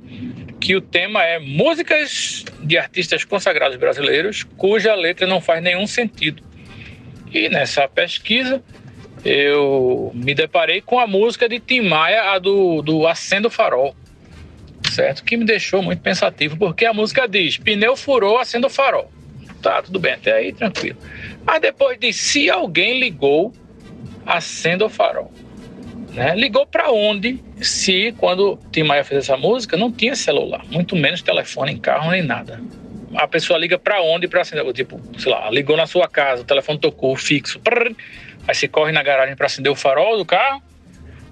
que o tema é músicas de artistas consagrados brasileiros cuja letra não faz nenhum sentido. E nessa pesquisa eu me deparei com a música de Tim Maia, a do, do Acendo Farol, certo? Que me deixou muito pensativo, porque a música diz: pneu furou, acendo farol. Tá, tudo bem, até aí tranquilo. Mas depois diz: se alguém ligou, acenda o farol. Né? Ligou para onde? Se quando Tim Maia fez essa música não tinha celular, muito menos telefone em carro nem nada. A pessoa liga para onde para acender? Tipo, sei lá, ligou na sua casa, o telefone tocou fixo, prrr, aí você corre na garagem para acender o farol do carro,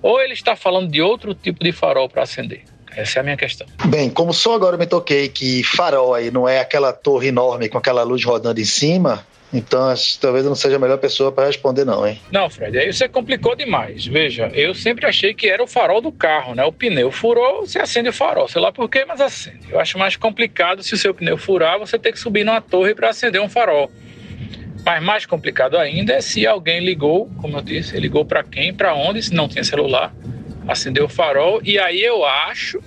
ou ele está falando de outro tipo de farol para acender? Essa é a minha questão. Bem, como só agora me toquei que farol aí não é aquela torre enorme com aquela luz rodando em cima, então talvez eu não seja a melhor pessoa para responder, não, hein? Não, Fred, aí você complicou demais. Veja, eu sempre achei que era o farol do carro, né? O pneu furou, você acende o farol. Sei lá por quê, mas acende. Eu acho mais complicado se o seu pneu furar, você ter que subir numa torre para acender um farol. Mas mais complicado ainda é se alguém ligou, como eu disse, ligou para quem, para onde, se não tinha celular, acendeu o farol. E aí eu acho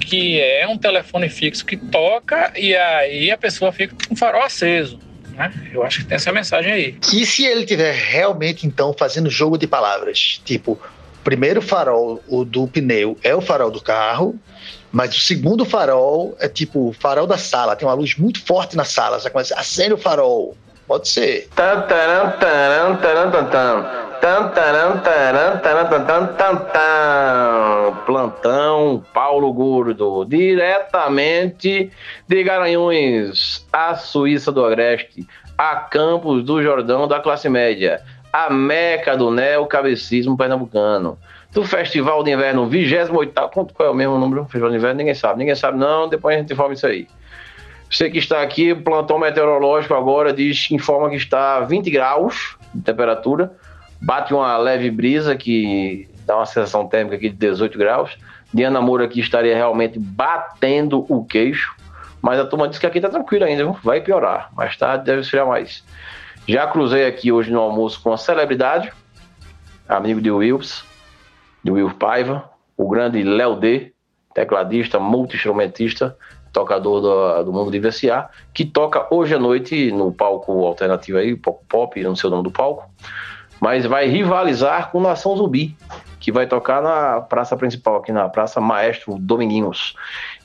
que é um telefone fixo que toca e aí a pessoa fica com o farol aceso. Né? Eu acho que tem essa mensagem aí. E se ele tiver realmente, então, fazendo jogo de palavras? Tipo, primeiro farol, o do pneu, é o farol do carro, mas o segundo farol é tipo o farol da sala. Tem uma luz muito forte na sala. Você começa, acende o farol. Pode ser. Plantão Paulo Gordo, diretamente de Garanhuns, a Suíça do Agreste, a Campos do Jordão da classe média, a meca do neocabecismo pernambucano, do Festival de Inverno 28º, qual é o mesmo número? Festival de Inverno, ninguém sabe, ninguém sabe não, depois a gente informa isso aí. Você que está aqui, o plantão meteorológico agora diz, informa que está 20 graus de temperatura, bate uma leve brisa que dá uma sensação térmica aqui de 18 graus. Diana Moura aqui estaria realmente batendo o queixo, mas a turma diz que aqui está tranquilo ainda, viu? vai piorar. Mais tarde deve esfriar mais. Já cruzei aqui hoje no almoço com uma celebridade, amigo de Wills, de Will Paiva, o grande Léo D, tecladista, multi-instrumentista, tocador do, do mundo de VCA, que toca hoje à noite no palco alternativo aí, palco pop, não sei o nome do palco, mas vai rivalizar com Nação Zumbi, que vai tocar na praça principal, aqui na Praça Maestro Dominguinhos.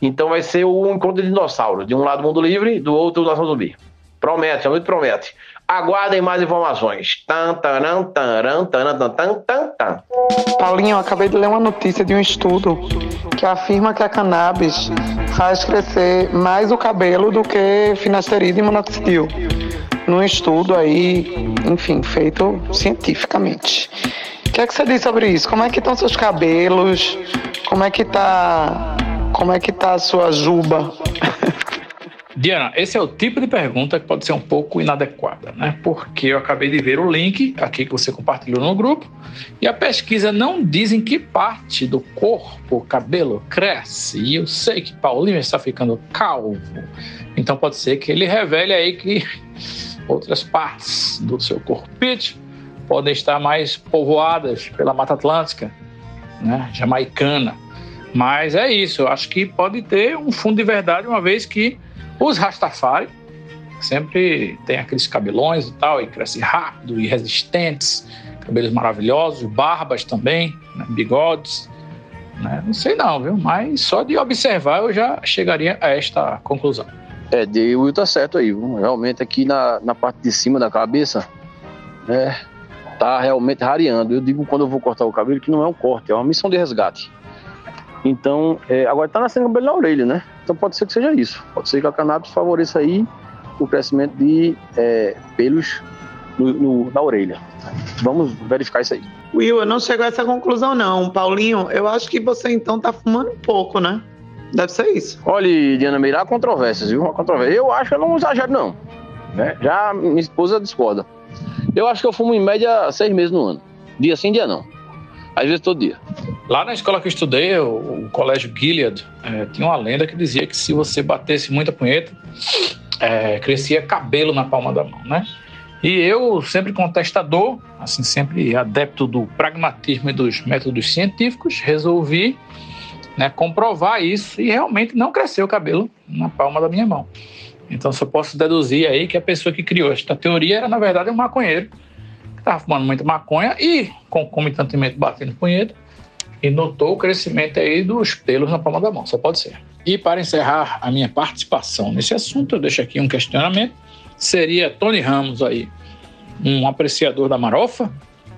Então vai ser o encontro de dinossauros, de um lado Mundo Livre, do outro Nação Zumbi. Promete, a noite promete. Aguardem mais informações. Tan, taran, taran, taran, tan, tan, tan. Paulinho, acabei de ler uma notícia de um estudo que afirma que a cannabis faz crescer mais o cabelo do que finasterida e minoxidil. Num estudo aí, enfim, feito cientificamente. O que é que você diz sobre isso? Como é que estão seus cabelos? Como é que tá, como é que tá a sua juba? <laughs> Diana, esse é o tipo de pergunta que pode ser um pouco inadequada, né? Porque eu acabei de ver o link aqui que você compartilhou no grupo e a pesquisa não diz em que parte do corpo o cabelo cresce. E eu sei que Paulinho está ficando calvo, então pode ser que ele revele aí que <laughs> outras partes do seu corpite podem estar mais povoadas pela Mata Atlântica, né? Jamaicana. Mas é isso, eu acho que pode ter um fundo de verdade, uma vez que os Rastafari sempre tem aqueles cabelões e tal, e crescem rápido e resistentes, cabelos maravilhosos, barbas também, né, bigodes. Né? Não sei não, viu? Mas só de observar eu já chegaria a esta conclusão. É, de Will tá certo aí, viu? realmente aqui na, na parte de cima da cabeça, é, tá realmente rareando. Eu digo quando eu vou cortar o cabelo que não é um corte, é uma missão de resgate. Então, é, agora tá nascendo cabelo na orelha, né? Então pode ser que seja isso. Pode ser que a cannabis favoreça aí o crescimento de é, pelos no, no, na orelha. Vamos verificar isso aí. Will, eu não chego a essa conclusão não. Paulinho, eu acho que você então tá fumando um pouco, né? Deve ser isso. Olha, Diana Meira, há controvérsias, viu? Há controvérsia. Eu acho que eu não exagero, não. Né? Já minha esposa discorda. Eu acho que eu fumo em média seis meses no ano. Dia sim, dia não. Às vezes todo dia. Lá na escola que eu estudei, o, o colégio Gilead, é, tinha uma lenda que dizia que se você batesse muita punheta, é, crescia cabelo na palma da mão, né? E eu, sempre contestador, assim, sempre adepto do pragmatismo e dos métodos científicos, resolvi né, comprovar isso e realmente não cresceu o cabelo na palma da minha mão. Então, só posso deduzir aí que a pessoa que criou esta teoria era, na verdade, um maconheiro estava fumando muita maconha e, concomitantemente, batendo punheta e notou o crescimento aí dos pelos na palma da mão, só pode ser. E para encerrar a minha participação nesse assunto, eu deixo aqui um questionamento. Seria Tony Ramos aí um apreciador da marofa?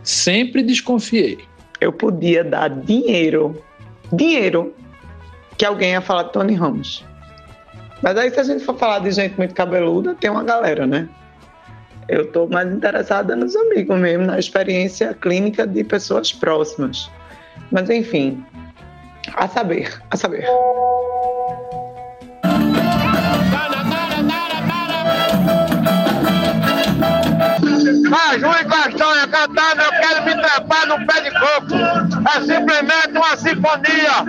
Sempre desconfiei. eu podia dar dinheiro, dinheiro, que alguém ia falar de Tony Ramos. Mas aí, se a gente for falar de gente muito cabeluda, tem uma galera, né? Eu tô mais interessada nos amigos mesmo, na experiência clínica de pessoas próximas. Mas enfim, a saber, a saber. Mas Rui Castanha cantando, eu quero me trepar no pé de coco. É simplesmente uma sinfonia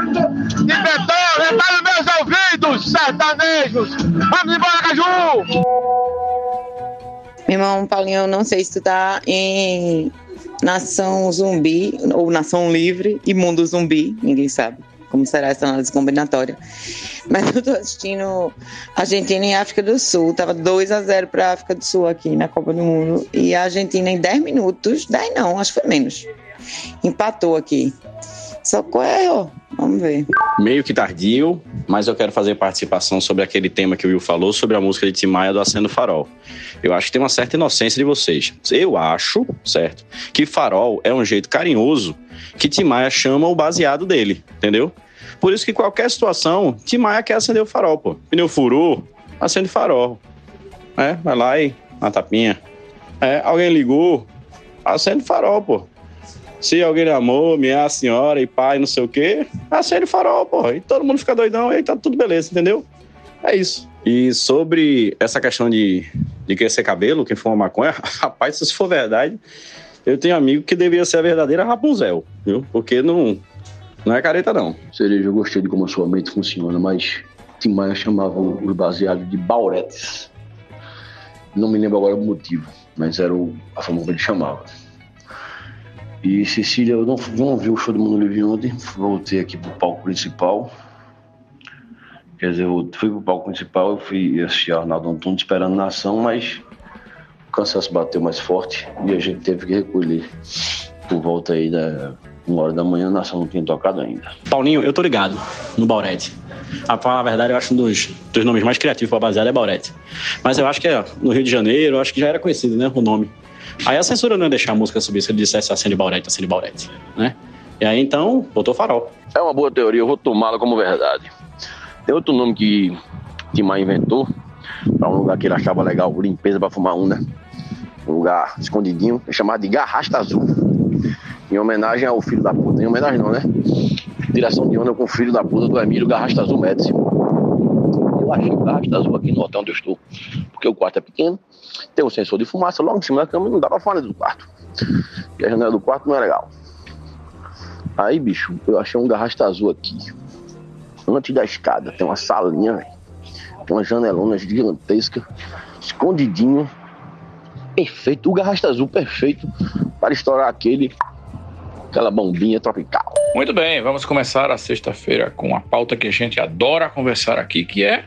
de Beethoven meus ouvidos sertanejos. Vamos embora, Caju! Meu irmão Paulinho, eu não sei se tu tá em Nação Zumbi ou Nação Livre e Mundo Zumbi, ninguém sabe como será essa análise combinatória. Mas eu tô assistindo Argentina e África do Sul. Tava 2 a 0 para África do Sul aqui na Copa do Mundo. E a Argentina em 10 minutos, 10 não, acho que foi menos. Empatou aqui. Socorro! Vamos ver. Meio que tardio, mas eu quero fazer participação sobre aquele tema que o Will falou sobre a música de Tim Maia do Acendo Farol. Eu acho que tem uma certa inocência de vocês. Eu acho, certo, que farol é um jeito carinhoso que Tim Maia chama o baseado dele, entendeu? Por isso que qualquer situação, Tim Maia quer acender o farol, pô. Pneu furou, acende farol. É, vai lá e uma tapinha. É, alguém ligou, acende farol, pô. Se alguém amou, minha senhora e pai, não sei o quê, acende o farol, pô. E todo mundo fica doidão e aí tá tudo beleza, entendeu? É isso. E sobre essa questão de, de crescer cabelo, quem for uma maconha, <laughs> rapaz, se isso for verdade, eu tenho amigo que deveria ser a verdadeira Rapunzel, viu? Porque não, não é careta, não. Cereja, eu gostei de como a sua mente funciona, mas Tim Maia chamava os baseados de bauretes. Não me lembro agora o motivo, mas era o, a forma que ele chamava. E Cecília, eu não, não vi o show do Mundo Livre ontem, voltei aqui pro palco principal. Quer dizer, eu fui pro palco principal, eu fui assistir Arnaldo Antunes esperando na ação, mas o cansaço bateu mais forte e a gente teve que recolher por volta aí da uma hora da manhã, a nação não tinha tocado ainda. Paulinho, eu tô ligado no Baurete. A falar a verdade, eu acho um dos, dos nomes mais criativos para baseado é Baurete. Mas eu acho que é no Rio de Janeiro, eu acho que já era conhecido, né, o nome. Aí a censura não ia deixar a música subir se ele dissesse acende Baurete, acende Baurete, né? E aí então, botou farol. É uma boa teoria, eu vou tomá-la como verdade. Tem outro nome que Timar inventou, para um lugar que ele achava legal, limpeza para fumar um, né? Um lugar escondidinho, é chamado de Garrasta Azul. Em homenagem ao filho da puta. Em homenagem não, né? Direção de onda com o filho da puta do Emílio Garrasta Azul Médici. Eu achei o Garrasta Azul aqui no hotel onde eu estou. Porque o quarto é pequeno, tem um sensor de fumaça logo em cima da cama e não pra fora do quarto. E a janela do quarto não é legal. Aí, bicho, eu achei um garrasta azul aqui. Antes da escada, tem uma salinha, velho. Tem uma janelona gigantesca, escondidinho. Perfeito, o garrasta azul perfeito para estourar aquele, aquela bombinha tropical. Muito bem, vamos começar a sexta-feira com a pauta que a gente adora conversar aqui, que é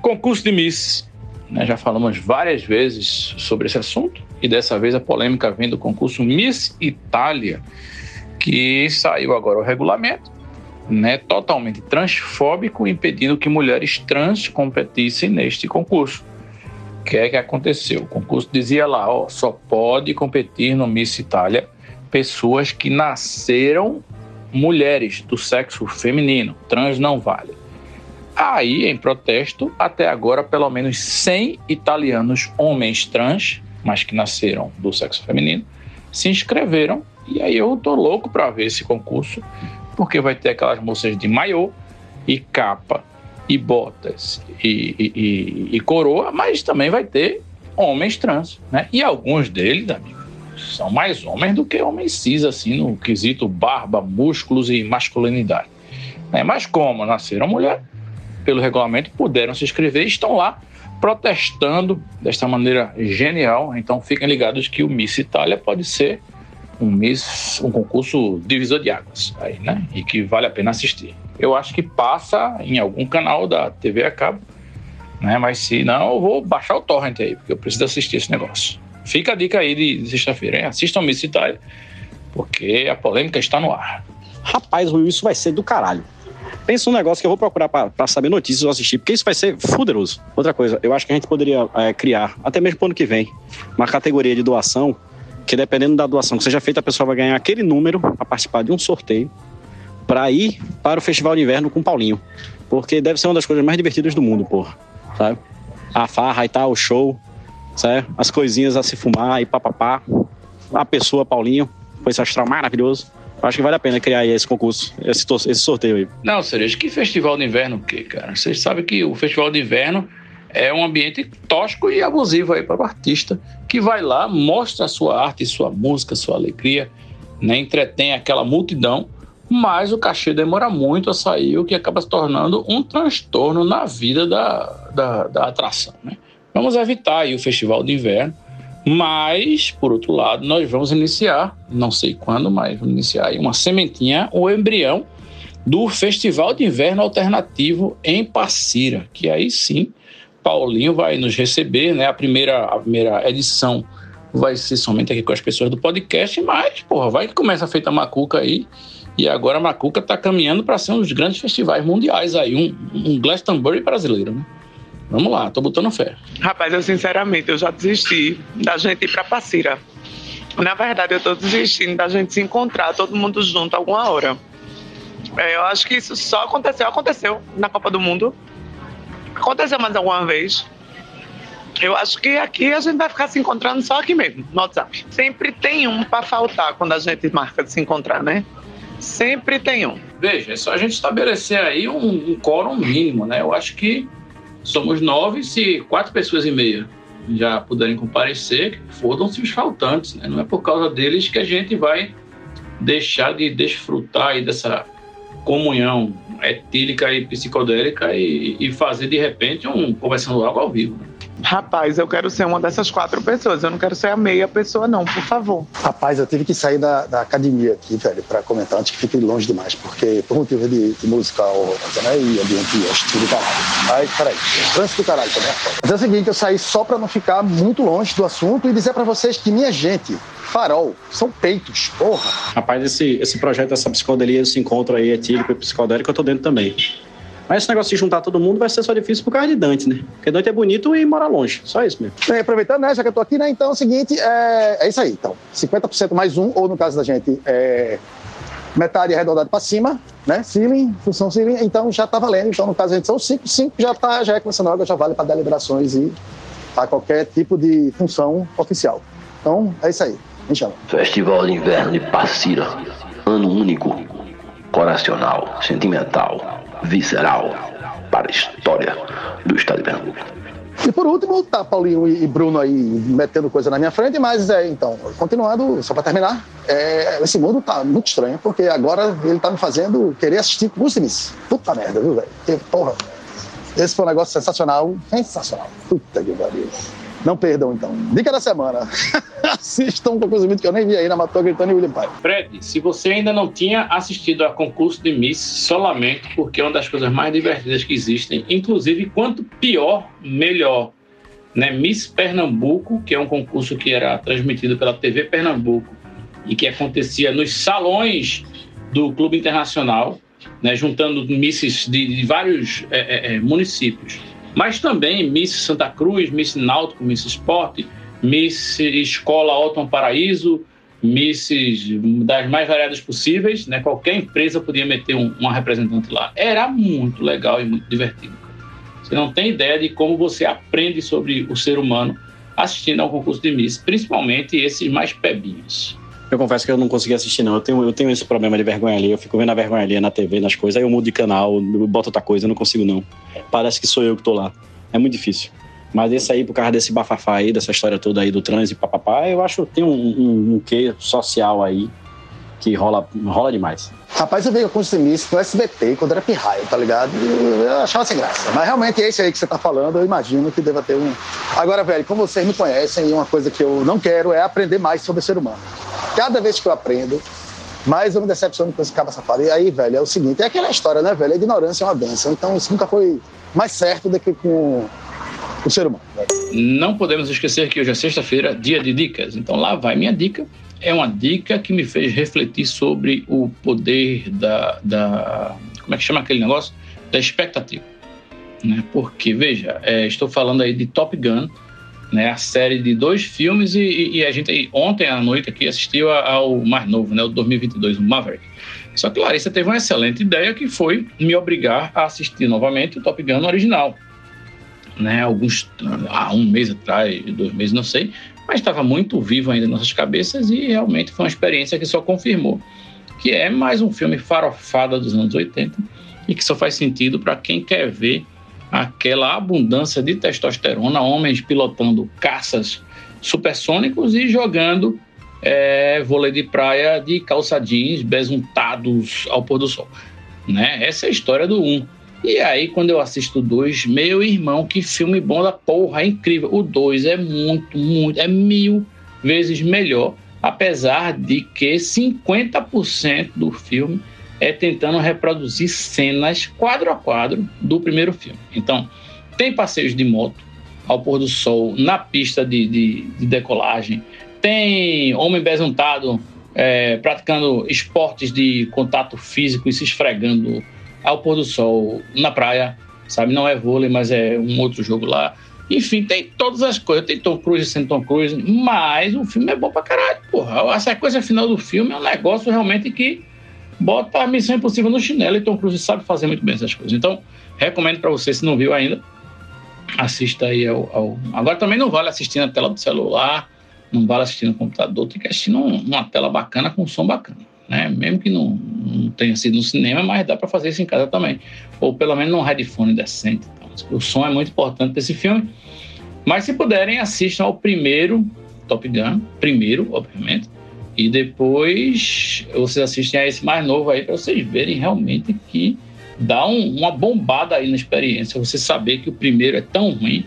concurso de Miss. Né, já falamos várias vezes sobre esse assunto e dessa vez a polêmica vem do concurso Miss Itália, que saiu agora o regulamento, né, totalmente transfóbico, impedindo que mulheres trans competissem neste concurso. O que é que aconteceu? O concurso dizia lá, ó, só pode competir no Miss Itália pessoas que nasceram mulheres do sexo feminino, trans não vale. Aí, em protesto, até agora, pelo menos 100 italianos homens trans, mas que nasceram do sexo feminino, se inscreveram. E aí eu tô louco para ver esse concurso, porque vai ter aquelas moças de maiô e capa e botas e, e, e, e coroa, mas também vai ter homens trans, né? E alguns deles, amigo, são mais homens do que homens cis, assim, no quesito barba, músculos e masculinidade. Né? Mas como nasceram mulher, pelo regulamento, puderam se inscrever e estão lá protestando desta maneira genial. Então fiquem ligados que o Miss Itália pode ser um Miss, um concurso divisor de águas aí, né? E que vale a pena assistir. Eu acho que passa em algum canal da TV a cabo, né? Mas se não, eu vou baixar o torrent aí, porque eu preciso assistir esse negócio. Fica a dica aí de, de sexta-feira, hein? Assistam Miss Itália, porque a polêmica está no ar. Rapaz, Will, isso vai ser do caralho. Pensa um negócio que eu vou procurar para saber notícias ou assistir, porque isso vai ser fuderoso. Outra coisa, eu acho que a gente poderia é, criar, até mesmo pro ano que vem, uma categoria de doação que dependendo da doação que seja feita, a pessoa vai ganhar aquele número para participar de um sorteio para ir para o Festival de Inverno com o Paulinho. Porque deve ser uma das coisas mais divertidas do mundo, porra. Sabe? A farra e tal, o show, sabe? As coisinhas a se fumar e papapá. A pessoa, Paulinho, foi esse astral maravilhoso. Acho que vale a pena criar esse concurso, esse, esse sorteio aí. Não, Cereja, que festival de inverno o quê, cara? Vocês sabem que o festival de inverno é um ambiente tóxico e abusivo aí para o artista que vai lá, mostra a sua arte, sua música, sua alegria, né? entretém aquela multidão, mas o cachê demora muito a sair, o que acaba se tornando um transtorno na vida da, da, da atração. Né? Vamos evitar aí o festival de inverno, mas, por outro lado, nós vamos iniciar, não sei quando, mas vamos iniciar aí uma sementinha, o embrião do Festival de Inverno Alternativo em Passira, que aí sim Paulinho vai nos receber, né? A primeira, a primeira edição vai ser somente aqui com as pessoas do podcast, mas, porra, vai que começa a feita Macuca aí. E agora a Macuca tá caminhando para ser um dos grandes festivais mundiais aí, um, um Glastonbury brasileiro, né? Vamos lá, tô botando fé. Rapaz, eu sinceramente, eu já desisti da gente ir pra Passira. Na verdade, eu tô desistindo da gente se encontrar, todo mundo junto, alguma hora. É, eu acho que isso só aconteceu, aconteceu na Copa do Mundo. Aconteceu mais alguma vez. Eu acho que aqui a gente vai ficar se encontrando só aqui mesmo, no WhatsApp. Sempre tem um pra faltar quando a gente marca de se encontrar, né? Sempre tem um. Veja, é só a gente estabelecer aí um, um quórum mínimo, né? Eu acho que somos nove, se quatro pessoas e meia já puderem comparecer, fodam-se os faltantes, né? Não é por causa deles que a gente vai deixar de desfrutar dessa comunhão etílica e psicodélica e, e fazer de repente um conversando algo ao vivo. né? Rapaz, eu quero ser uma dessas quatro pessoas. Eu não quero ser a meia pessoa, não, por favor. Rapaz, eu tive que sair da, da academia aqui, velho, pra comentar antes que fique longe demais, porque por motivo de, de musical né, e ambiente hostil do caralho. Aí, peraí, trânsito do caralho também é foda. Mas é o seguinte, eu saí só pra não ficar muito longe do assunto e dizer pra vocês que, minha gente, farol, são peitos, porra. Rapaz, esse, esse projeto, essa psicodelia, esse encontro aí etílico e psicodélico, eu tô dentro também. Mas esse negócio de juntar todo mundo vai ser só difícil por causa de Dante, né? Porque Dante é bonito e mora longe. Só isso mesmo. Bem, aproveitando, né, já que eu tô aqui, né, então é o seguinte, é, é isso aí, então, 50% mais um, ou no caso da gente, é, metade arredondado para cima, né, ceiling, função ceiling, então já tá valendo, então no caso a gente são 5, 5 já tá, já é começando água, já vale para deliberações e para qualquer tipo de função oficial. Então, é isso aí, me chama. Festival de Inverno de Passira. Ano único, coracional, sentimental, visceral, para a história do Estado de Pernambuco. E por último, tá Paulinho e Bruno aí metendo coisa na minha frente, mas é, então, continuando, só para terminar, é, esse mundo tá muito estranho, porque agora ele tá me fazendo querer assistir Muslims. Puta merda, viu, velho? Porra. Esse foi um negócio sensacional, sensacional. Puta que pariu. Não perdam, então. Dica da semana. <laughs> Assistam um concurso que eu nem vi ainda, matou gritando e William Pai. Fred, se você ainda não tinha assistido a concurso de Miss, só lamento, porque é uma das coisas mais divertidas que existem. Inclusive, quanto pior, melhor. Né? Miss Pernambuco, que é um concurso que era transmitido pela TV Pernambuco e que acontecia nos salões do Clube Internacional, né? juntando misses de, de vários é, é, é, municípios. Mas também Miss Santa Cruz, Miss Náutico, Miss Esporte, Miss Escola Alton Paraíso, misses das mais variadas possíveis, né? Qualquer empresa podia meter um, uma representante lá. Era muito legal e muito divertido. Você não tem ideia de como você aprende sobre o ser humano assistindo ao concurso de Miss, principalmente esses mais pebinhos. Eu confesso que eu não consegui assistir, não. Eu tenho, eu tenho esse problema de vergonha ali. Eu fico vendo a vergonha ali na TV, nas coisas. Aí eu mudo de canal, boto outra coisa, eu não consigo, não. Parece que sou eu que tô lá. É muito difícil. Mas esse aí, por causa desse bafafá aí, dessa história toda aí do trans e papapá, eu acho que tem um, um, um quê social aí que rola, rola demais. Rapaz, eu vi com isso no SBT, quando era pirraia, tá ligado? Eu achava sem graça. Mas realmente esse aí que você tá falando, eu imagino que deva ter um. Agora, velho, como vocês me conhecem, uma coisa que eu não quero é aprender mais sobre o ser humano. Cada vez que eu aprendo, mais eu me decepciono com esse cabo safado. E aí, velho, é o seguinte: é aquela história, né, velho? A ignorância é uma benção. Então isso nunca foi mais certo do que com o ser humano. Velho. Não podemos esquecer que hoje é sexta-feira, dia de dicas. Então lá vai minha dica. É uma dica que me fez refletir sobre o poder da. da como é que chama aquele negócio? Da expectativa. Né? Porque, veja, é, estou falando aí de Top Gun, né, a série de dois filmes e, e a gente ontem à noite aqui assistiu ao mais novo, né, o 2022, o Maverick. Só que Larissa teve uma excelente ideia que foi me obrigar a assistir novamente o Top Gun original. Né, alguns há um mês atrás, dois meses, não sei, mas estava muito vivo ainda em nossas cabeças e realmente foi uma experiência que só confirmou que é mais um filme farofada dos anos 80 e que só faz sentido para quem quer ver aquela abundância de testosterona, homens pilotando caças supersônicos e jogando é, vôlei de praia de calça jeans besuntados ao pôr do sol. Né? Essa é a história do 1. Um. E aí, quando eu assisto o 2, meu irmão, que filme bom da porra, é incrível. O 2 é muito, muito, é mil vezes melhor, apesar de que 50% do filme é tentando reproduzir cenas quadro a quadro do primeiro filme. Então, tem passeios de moto ao pôr do sol na pista de, de, de decolagem, tem homem besuntado é, praticando esportes de contato físico e se esfregando ao pôr do sol na praia, sabe? Não é vôlei, mas é um outro jogo lá. Enfim, tem todas as coisas. Tem Tom Cruise sem Tom Cruise, mas o filme é bom pra caralho, porra. A sequência final do filme é um negócio realmente que bota a Missão Impossível no chinelo e Tom Cruise sabe fazer muito bem essas coisas. Então, recomendo para você, se não viu ainda, assista aí ao, ao, Agora também não vale assistir na tela do celular, não vale assistir no computador, tem que assistir num, numa tela bacana com som bacana. Né? Mesmo que não, não tenha sido no cinema, mas dá para fazer isso em casa também. Ou pelo menos num headphone decente. Então, o som é muito importante desse filme. Mas se puderem, assistam ao primeiro Top Gun, primeiro, obviamente, e depois vocês assistem a esse mais novo aí para vocês verem realmente que dá um, uma bombada aí na experiência. Você saber que o primeiro é tão ruim.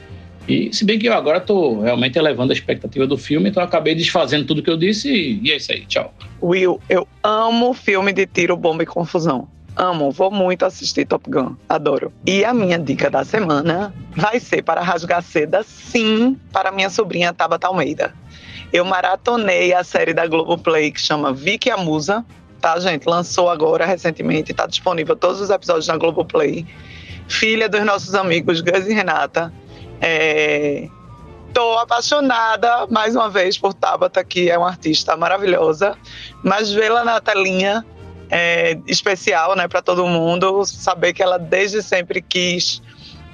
E se bem que eu agora estou realmente elevando a expectativa do filme, então acabei desfazendo tudo que eu disse e, e é isso aí. Tchau. Will, eu amo filme de tiro, bomba e confusão. Amo, vou muito assistir Top Gun, adoro. E a minha dica da semana vai ser para rasgar seda, sim, para minha sobrinha Tabata Almeida. Eu maratonei a série da Globoplay que chama Vicky a Musa, tá, gente? Lançou agora recentemente, tá disponível todos os episódios na Globoplay. Filha dos nossos amigos Gus e Renata. É... Tô apaixonada mais uma vez por Tabata, que é uma artista maravilhosa, mas vê-la na telinha é especial, né, para todo mundo. Saber que ela desde sempre quis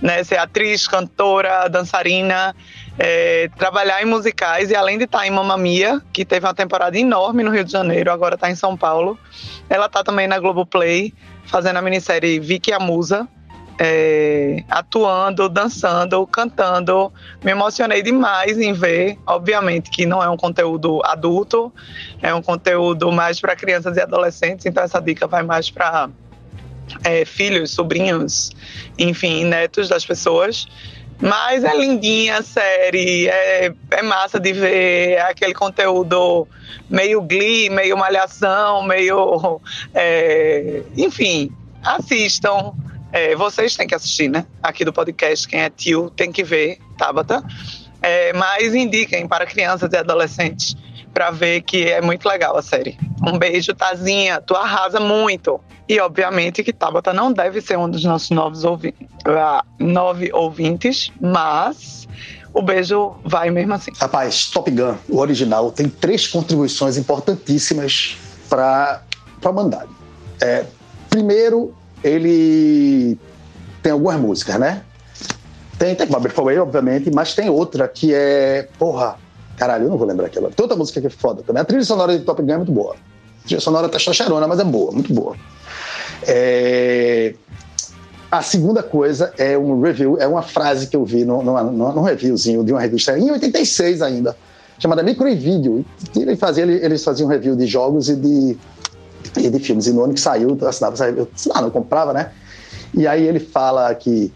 né, ser atriz, cantora, dançarina é, trabalhar em musicais e além de estar em Mamma Mia, que teve uma temporada enorme no Rio de Janeiro, agora está em São Paulo, ela está também na Globoplay, fazendo a minissérie Vicky a Musa, é, atuando, dançando, cantando. Me emocionei demais em ver. Obviamente que não é um conteúdo adulto, é um conteúdo mais para crianças e adolescentes, então essa dica vai mais para é, filhos, sobrinhos, enfim, netos das pessoas. Mas é lindinha a série, é, é massa de ver, é aquele conteúdo meio glee, meio malhação, meio. <laughs> É, enfim, assistam. É, vocês têm que assistir, né? Aqui do podcast, quem é tio tem que ver, Tabata. É, mas indiquem para crianças e adolescentes para ver que é muito legal a série. Um beijo, Tazinha, tu arrasa muito. E obviamente que Tabata não deve ser um dos nossos novos ouvi uh, nove ouvintes, mas o beijo vai mesmo assim. Rapaz, Top Gun, o original, tem três contribuições importantíssimas para a humanidade. É, primeiro, ele tem algumas músicas, né? Tem My Breath Away, obviamente, mas tem outra que é. Porra, caralho, eu não vou lembrar aquela. Tem outra música que é foda também. A trilha sonora de Top Gun é muito boa. A trilha sonora tá testosterona, mas é boa, muito boa. É... A segunda coisa é um review, é uma frase que eu vi num, reviewzinho de uma revista em 86 ainda, chamada Micro Video. Ele fazia, eles faziam review de jogos e de, e de filmes. E no ano que saiu, eu assinava, eu assinava, não comprava, né? E aí ele fala que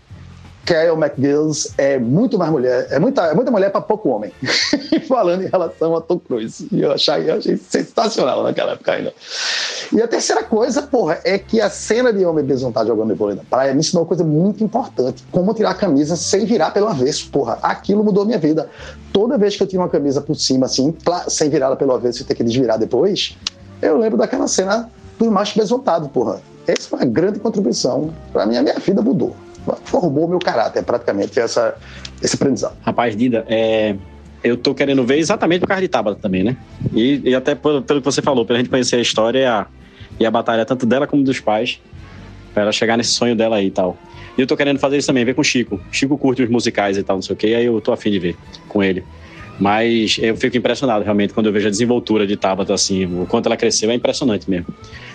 Carol McGills é muito mais mulher, é muita, é muita mulher para pouco homem. <laughs> Falando em relação a Tom Cruise. E eu achei, eu achei sensacional naquela época ainda. E a terceira coisa, porra, é que a cena de homem besuntado jogando vôlei na praia me ensinou uma coisa muito importante: como tirar a camisa sem virar pelo avesso, porra. Aquilo mudou minha vida. Toda vez que eu tiro uma camisa por cima, assim, sem virar ela pelo avesso e ter que desvirar depois, eu lembro daquela cena do macho besuntado, porra. Essa foi uma grande contribuição. Pra mim, a minha vida mudou. formou o meu caráter, praticamente, essa, esse aprendizado. Rapaz, Dida, é, eu tô querendo ver exatamente por causa de Tabata também, né? E, e até pelo, pelo que você falou, pra gente conhecer a história e a, e a batalha tanto dela como dos pais, pra ela chegar nesse sonho dela aí e tal. E eu tô querendo fazer isso também, ver com o Chico. Chico curte os musicais e tal, não sei o que, aí eu tô afim de ver com ele. Mas eu fico impressionado realmente quando eu vejo a desenvoltura de Tabata, assim, o quanto ela cresceu, é impressionante mesmo.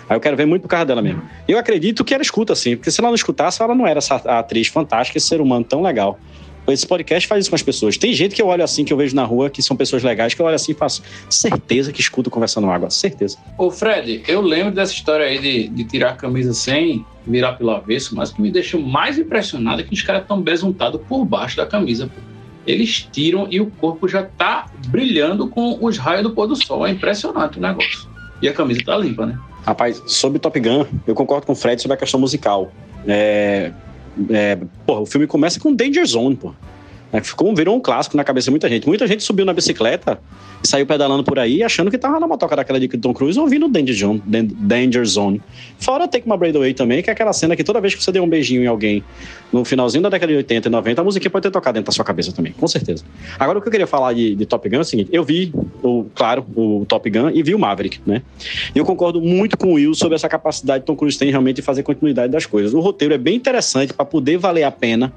Aí eu quero ver muito por causa dela mesmo. Eu acredito que ela escuta, assim, porque se ela não escutasse, ela não era essa atriz fantástica, esse ser humano tão legal. Esse podcast faz isso com as pessoas. Tem gente que eu olho assim, que eu vejo na rua, que são pessoas legais, que eu olho assim e faço certeza que escuto conversando água. Certeza. Ô, Fred, eu lembro dessa história aí de, de tirar a camisa sem virar pelo avesso, mas o que me deixa mais impressionado é que os caras estão besuntados por baixo da camisa. Pô. Eles tiram e o corpo já tá brilhando com os raios do pôr do sol. É impressionante o negócio. E a camisa tá limpa, né? Rapaz, sobre Top Gun, eu concordo com o Fred sobre a questão musical. É, é, porra, o filme começa com Danger Zone, pô. É, ficou, virou um clássico na cabeça de muita gente. Muita gente subiu na bicicleta saiu pedalando por aí achando que tava na motoca daquela de Tom Cruise ouvindo Danger Zone. Danger Zone. Fora Take My Breath Away também, que é aquela cena que toda vez que você deu um beijinho em alguém no finalzinho da década de 80 e 90, a música pode ter tocado dentro da sua cabeça também, com certeza. Agora, o que eu queria falar de, de Top Gun é o seguinte: eu vi, o, claro, o Top Gun e vi o Maverick, né? E eu concordo muito com o Will sobre essa capacidade que Tom Cruise tem realmente de fazer continuidade das coisas. O roteiro é bem interessante para poder valer a pena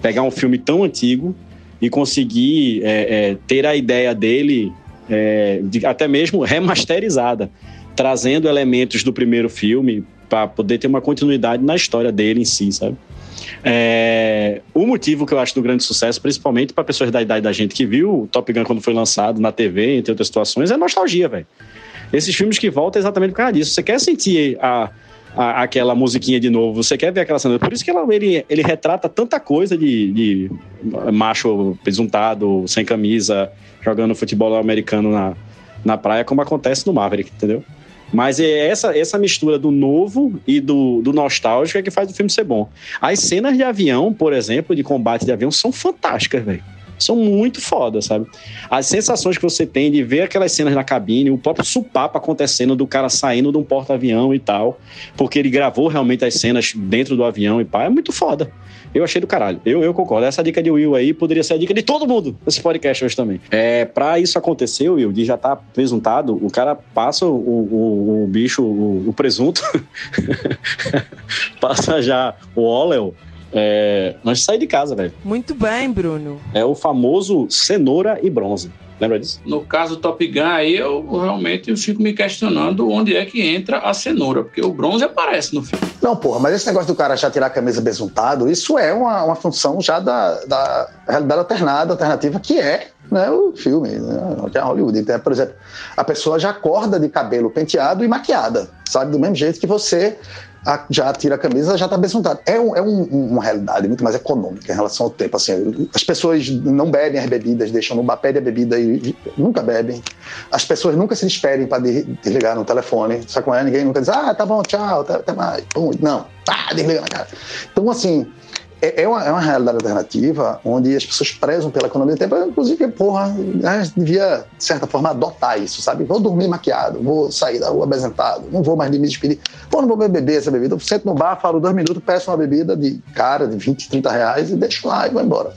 pegar um filme tão antigo e conseguir é, é, ter a ideia dele é, de, até mesmo remasterizada, trazendo elementos do primeiro filme para poder ter uma continuidade na história dele em si, sabe? É, o motivo que eu acho do grande sucesso, principalmente para pessoas da idade da gente que viu o Top Gun quando foi lançado na TV, entre outras situações, é nostalgia, velho. Esses filmes que voltam é exatamente por causa disso. Você quer sentir a, a, aquela musiquinha de novo, você quer ver aquela cena. Por isso que ela, ele, ele retrata tanta coisa de, de macho presuntado, sem camisa, jogando futebol americano na, na praia, como acontece no Maverick, entendeu? Mas é essa, essa mistura do novo e do, do nostálgico é que faz o filme ser bom. As cenas de avião, por exemplo, de combate de avião, são fantásticas, velho são muito foda, sabe? As sensações que você tem de ver aquelas cenas na cabine, o próprio supapo acontecendo do cara saindo de um porta-avião e tal, porque ele gravou realmente as cenas dentro do avião e pá, é muito foda. Eu achei do caralho. Eu, eu concordo. Essa dica de Will aí poderia ser a dica de todo mundo nesse podcast hoje também. É, pra isso acontecer, Will, de já tá presuntado, o cara passa o, o, o bicho, o, o presunto, <laughs> passa já o óleo é, antes de sair de casa, velho. Muito bem, Bruno. É o famoso cenoura e bronze. Lembra disso? No caso do Top Gun, aí eu realmente eu fico me questionando onde é que entra a cenoura, porque o bronze aparece no filme. Não, porra, mas esse negócio do cara já tirar a camisa besuntado, isso é uma, uma função já da, da realidade alternada, alternativa, que é né, o filme, né, que é Hollywood. Então, por exemplo, a pessoa já acorda de cabelo penteado e maquiada, sabe? Do mesmo jeito que você a, já tira a camisa, já está besuntado. É, um, é um, uma realidade muito mais econômica em relação ao tempo. Assim, as pessoas não bebem as bebidas, deixam no bar, pedem a bebida e, nunca bebem. As pessoas nunca se despedem para desligar no telefone. Sabe como é? Ninguém nunca diz, ah, tá bom, tchau, até mais. Não, ah, desliga na cara. Então, assim, é, é, uma, é uma realidade alternativa onde as pessoas prezam pela economia do tempo. Inclusive, porra, a gente devia, de certa forma, adotar isso, sabe? Vou dormir maquiado, vou sair da rua apresentado, não vou mais me despedir. Pô, não vou beber essa bebida. Eu sento no bar, falo dois minutos, peço uma bebida de cara, de 20, 30 reais e deixo lá e vou embora.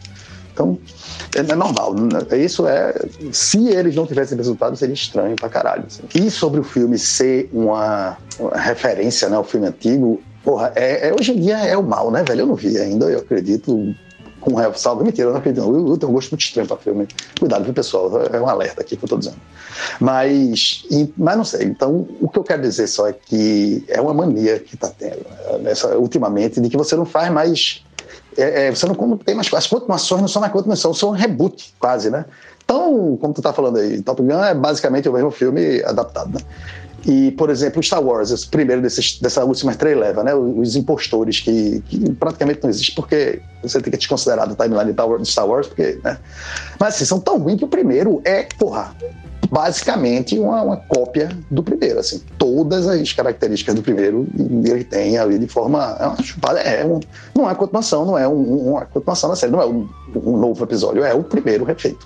Então, é, é normal. Né? Isso é. Se eles não tivessem resultado, seria estranho pra caralho. Assim. E sobre o filme ser uma, uma referência, né, ao filme antigo, Porra, é, é, hoje em dia é o mal, né, velho? Eu não vi ainda, eu acredito com ressalva. Mentira, eu não acredito. Eu, eu tenho um gosto muito estranho para filme. Cuidado, viu, pessoal? É um alerta aqui que eu tô dizendo. Mas, mas não sei. Então, o que eu quero dizer só é que é uma mania que tá tendo, né, nessa, ultimamente, de que você não faz mais. É, é, você não tem mais. As continuações não são mais continuações, são um reboot, quase, né? Então, como tu tá falando aí, Top Gun é basicamente o mesmo filme adaptado, né? E, por exemplo, Star Wars, esse primeiro desses, dessa última estreia leva, né? Os impostores, que, que, praticamente não existe, porque você tem que desconsiderar do timeline de Star Wars, porque, né? Mas assim, são tão ruins que o primeiro é, porra, basicamente uma, uma, cópia do primeiro, assim, todas as características do primeiro ele tem ali de forma é uma chupada, é um, não é continuação, não é um, uma continuação da série, não é um, um novo episódio, é o primeiro refeito.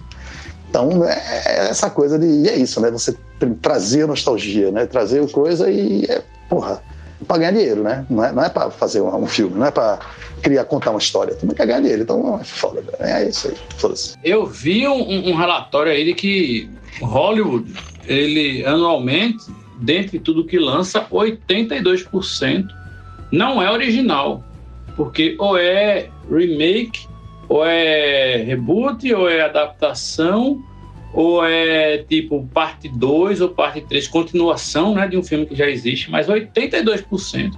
Então, é, é essa coisa de. É isso, né? Você trazer nostalgia, né? Trazer coisa e. É, porra. para ganhar dinheiro, né? Não é, não é para fazer um, filme, não é para criar, contar uma história. Também quer ganhar dinheiro, então é foda, velho. É isso aí, foda-se. Eu vi um, um relatório aí de que Hollywood, ele anualmente, dentre tudo que lança, 82% não é original. Porque ou é remake, ou é reboot, ou é adaptação, ou é tipo parte 2 ou parte 3, continuação né, de um filme que já existe, mas 82%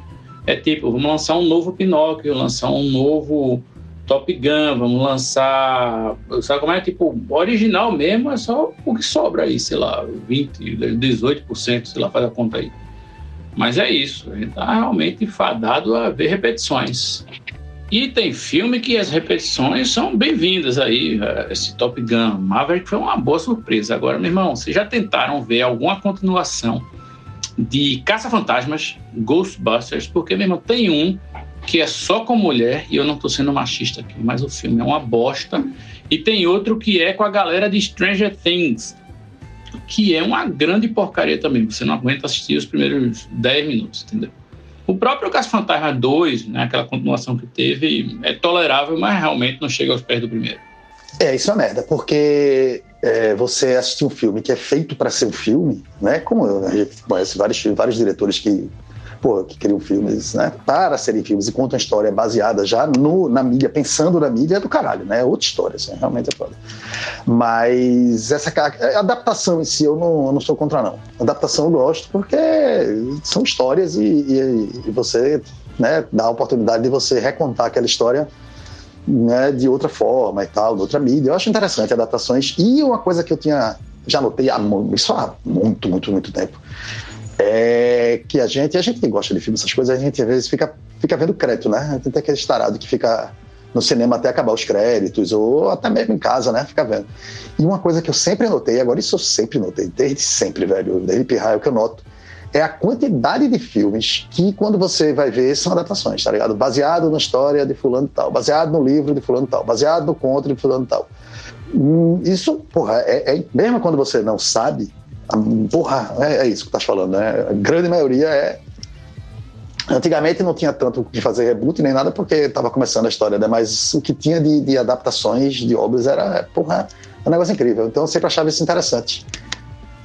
é tipo, vamos lançar um novo Pinóquio, lançar um novo Top Gun, vamos lançar. Sabe como é? Tipo, original mesmo é só o que sobra aí, sei lá, 20, 18%, sei lá, faz a conta aí. Mas é isso, a gente tá realmente fadado a ver repetições. E tem filme que as repetições são bem-vindas aí. eh, Esse Top Gun Maverick foi uma boa surpresa. Agora, meu irmão, vocês já tentaram ver alguma continuação de Caça-Fantasmas, Ghostbusters? Porque, meu irmão, tem um que é só com mulher, e eu não tô sendo machista aqui, mas o filme é uma bosta. E tem outro que é com a galera de Stranger Things, que é uma grande porcaria também. Você não aguenta assistir os primeiros 10 minutos, entendeu? O próprio Caça-Fantasma 2, né, aquela continuação que teve, é tolerável, mas realmente não chega aos pés do primeiro. É, isso é merda, porque é, você assistir um filme que é feito para ser um filme, né? Como eu, a gente conhece vários, vários diretores que, pô, que criam filmes né, para serem filmes e contam história baseada já no, na mídia, pensando na mídia, é do caralho, né? É outra história, assim, realmente é foda. Mas essa a adaptação em si eu não, eu não sou contra, não. Adaptação eu gosto porque são histórias e, e- e você né, dá a oportunidade de você recontar aquela história né, de outra forma e tal, de outra mídia. Eu acho interessante adaptações. E uma coisa que eu tinha já notei há isso há muito, muito, muito tempo é que a gente, a gente que gosta de filme, essas coisas, a gente às vezes fica, fica vendo crédito, né? Tem aquele estarado que fica no cinema até acabar os créditos, ou até mesmo em casa, né? Fica vendo. E uma coisa que eu sempre notei, agora isso eu sempre notei, desde sempre, velho, desde Pirraia, o que eu noto, é a quantidade de filmes que, quando você vai ver, são adaptações, tá ligado? Baseado na história de fulano tal, baseado no livro de fulano tal, baseado no conto de fulano tal. Hum, Isso, porra, é, é- mesmo quando você não sabe, porra, é, é isso que tá falando, né? A grande maioria é. Antigamente não tinha tanto de fazer reboot nem nada porque estava começando a história, né? Mas o que tinha de, de adaptações de obras era, porra, um negócio incrível. Então eu sempre achava isso interessante.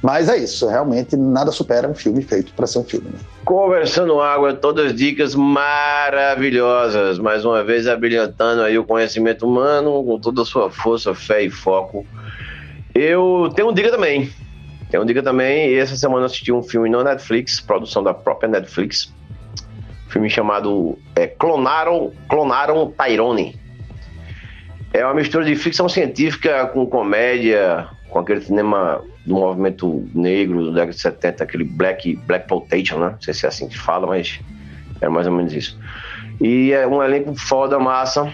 Mas é isso, realmente nada supera um filme feito para ser um filme. Né? Conversando Água, todas dicas maravilhosas. Mais uma vez, abrilhantando aí o conhecimento humano com toda a sua força, fé e foco. Eu tenho um dica também. Tenho um dica também. Essa semana eu assisti um filme na Netflix, produção da própria Netflix. Filme chamado é, Clonaram, Clonaram Tyrone. É uma mistura de ficção científica com comédia, com aquele cinema do movimento negro da década de 70, aquele Black, Black Plotation, né? Não sei se é assim que fala, mas é mais ou menos isso. E é um elenco foda, massa,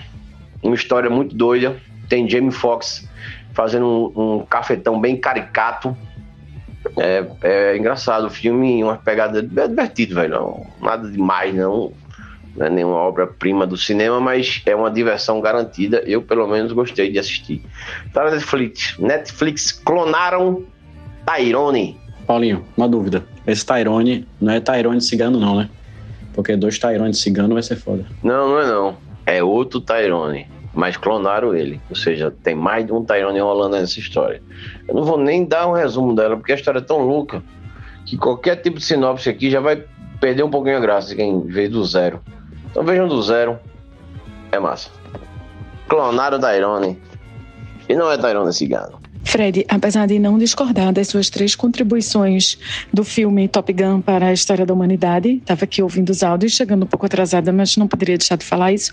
uma história muito doida. Tem Jamie Foxx fazendo um, um cafetão bem caricato. É, é engraçado o filme, uma pegada é divertido, velho. Não, nada demais, não. Não é nenhuma obra-prima do cinema, mas é uma diversão garantida. Eu, pelo menos, gostei de assistir. Tá na Netflix. Netflix clonaram Tyrone. Paulinho, uma dúvida. Esse Tyrone não é Tyrone cigano, não, né? Porque dois Tyrone cigano vai ser foda. Não, não é não. É outro Tyrone. Mas clonaram ele. Ou seja, tem mais de um Tyrone rolando nessa história. Eu não vou nem dar um resumo dela, porque a história é tão louca que qualquer tipo de sinopse aqui já vai perder um pouquinho a graça de quem veio do zero. Então vejam do zero. É massa. Clonaram Tyrone. E não é Tyrone cigano. Fred, apesar de não discordar das suas três contribuições do filme Top Gun para a história da humanidade, estava aqui ouvindo os áudios, chegando um pouco atrasada, mas não poderia deixar de falar isso.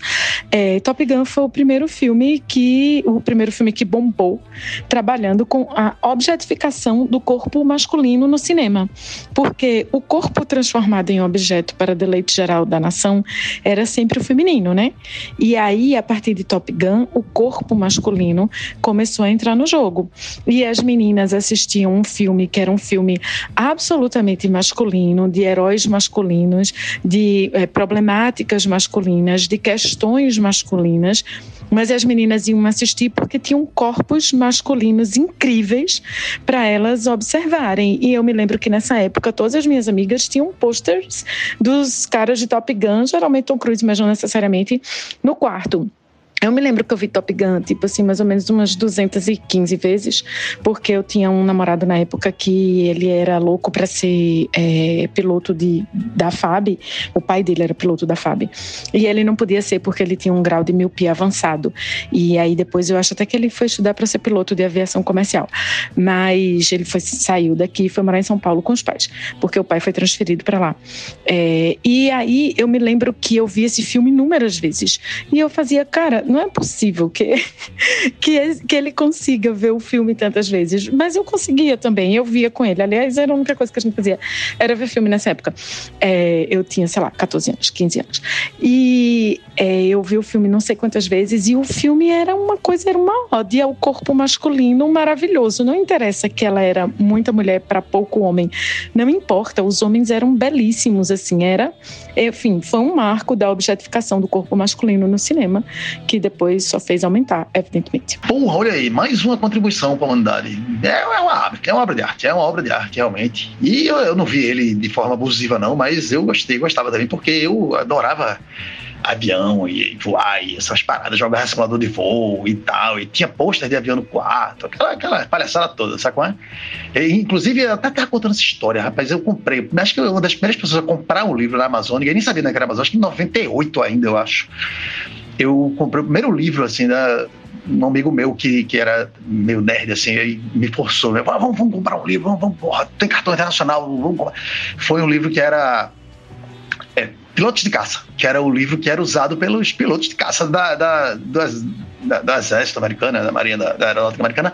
É, Top Gun foi o primeiro filme que o primeiro filme que bombou, trabalhando com a objetificação do corpo masculino no cinema, porque o corpo transformado em objeto para deleite geral da nação era sempre o feminino, né? E aí, a partir de Top Gun, o corpo masculino começou a entrar no jogo. E as meninas assistiam um filme que era um filme absolutamente masculino, de heróis masculinos, de é, problemáticas masculinas, de questões masculinas mas as meninas iam assistir porque tinham corpos masculinos incríveis para elas observarem. E eu me lembro que nessa época todas as minhas amigas tinham posters dos caras de Top Gun, geralmente Tom Cruise, mas não necessariamente, no quarto. Eu me lembro que eu vi Top Gun, tipo assim, mais ou menos umas 215 vezes, porque eu tinha um namorado na época que ele era louco para ser é, piloto de, da FAB. O pai dele era piloto da FAB. E ele não podia ser porque ele tinha um grau de miopia avançado. E aí depois eu acho até que ele foi estudar para ser piloto de aviação comercial. Mas ele foi, saiu daqui e foi morar em São Paulo com os pais, porque o pai foi transferido para lá. É, e aí eu me lembro que eu vi esse filme inúmeras vezes. E eu fazia, cara, não é possível que, que, que ele consiga ver o filme tantas vezes. Mas eu conseguia também, eu via com ele. Aliás, era a única coisa que a gente fazia, era ver filme nessa época. É, eu tinha, sei lá, 14 anos, 15 anos. E é, eu vi o filme não sei quantas vezes, e o filme era uma coisa, era uma ode ao corpo masculino maravilhoso. Não interessa que ela era muita mulher para pouco homem. Não importa, os homens eram belíssimos, assim, era. Enfim, foi um marco da objetificação do corpo masculino no cinema, que depois só fez aumentar, evidentemente. Porra, olha aí, mais uma contribuição para a humanidade. É, é, uma, é uma obra de arte, é uma obra de arte, realmente. E eu, eu não vi ele de forma abusiva, não, mas eu gostei, gostava também, porque eu adorava avião e voar e essas paradas, jogar simulador de voo e tal, e tinha pôster de avião no quarto, aquela, aquela palhaçada toda, sabe qual é? E, inclusive, eu até estava contando essa história, rapaz, eu comprei, acho que eu uma das primeiras pessoas a comprar um livro na Amazon, ninguém nem sabia né, que era Amazon, acho que em 98 ainda, eu acho eu comprei o primeiro livro, assim, da, um amigo meu que, que era meio nerd, assim, aí me forçou, né? vamos, vamos comprar um livro, vamos, vamos porra, tem cartão internacional, vamos comprar. Foi um livro que era é, Pilotos de Caça, que era o livro que era usado pelos pilotos de caça da, da, das, da, da Exército Americana, da Marinha, da, da Aeronáutica Americana,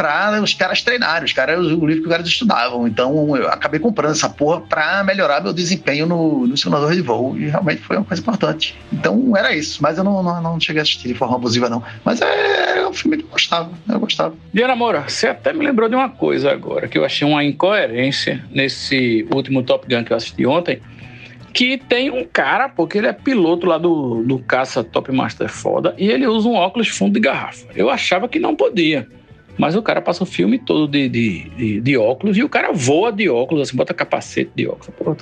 para os caras treinarem, os caras, o livro que os caras estudavam. Então eu acabei comprando essa porra para melhorar meu desempenho no, no simulador de voo e realmente foi uma coisa importante. Então era isso, mas eu não, não, não cheguei a assistir de forma abusiva, não. Mas é, é um filme que eu gostava, eu gostava. Diana Moura, você até me lembrou de uma coisa agora, que eu achei uma incoerência nesse último Top Gun que eu assisti ontem que tem um cara, porque ele é piloto lá do, do caça Top Master foda, e ele usa um óculos fundo de garrafa. Eu achava que não podia. Mas o cara passa o filme todo de, de, de, de óculos e o cara voa de óculos, assim, bota capacete de óculos, porra.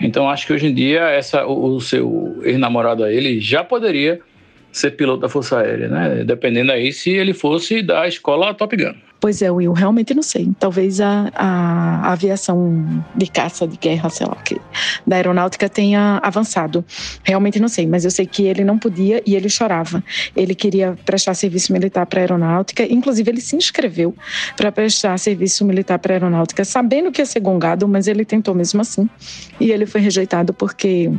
Então acho que hoje em dia essa, o, o seu ex-namorado aí, ele já poderia ser piloto da Força Aérea, né? Dependendo aí se ele fosse da escola Top Gun. Pois é, Will, realmente não sei. Talvez a, a, aviação de caça, de guerra, sei lá, que, da aeronáutica tenha avançado. Realmente não sei, mas eu sei que ele não podia e ele chorava. Ele queria prestar serviço militar para a aeronáutica, inclusive ele se inscreveu para prestar serviço militar para a aeronáutica, sabendo que ia ser gongado, mas ele tentou mesmo assim. E ele foi rejeitado porque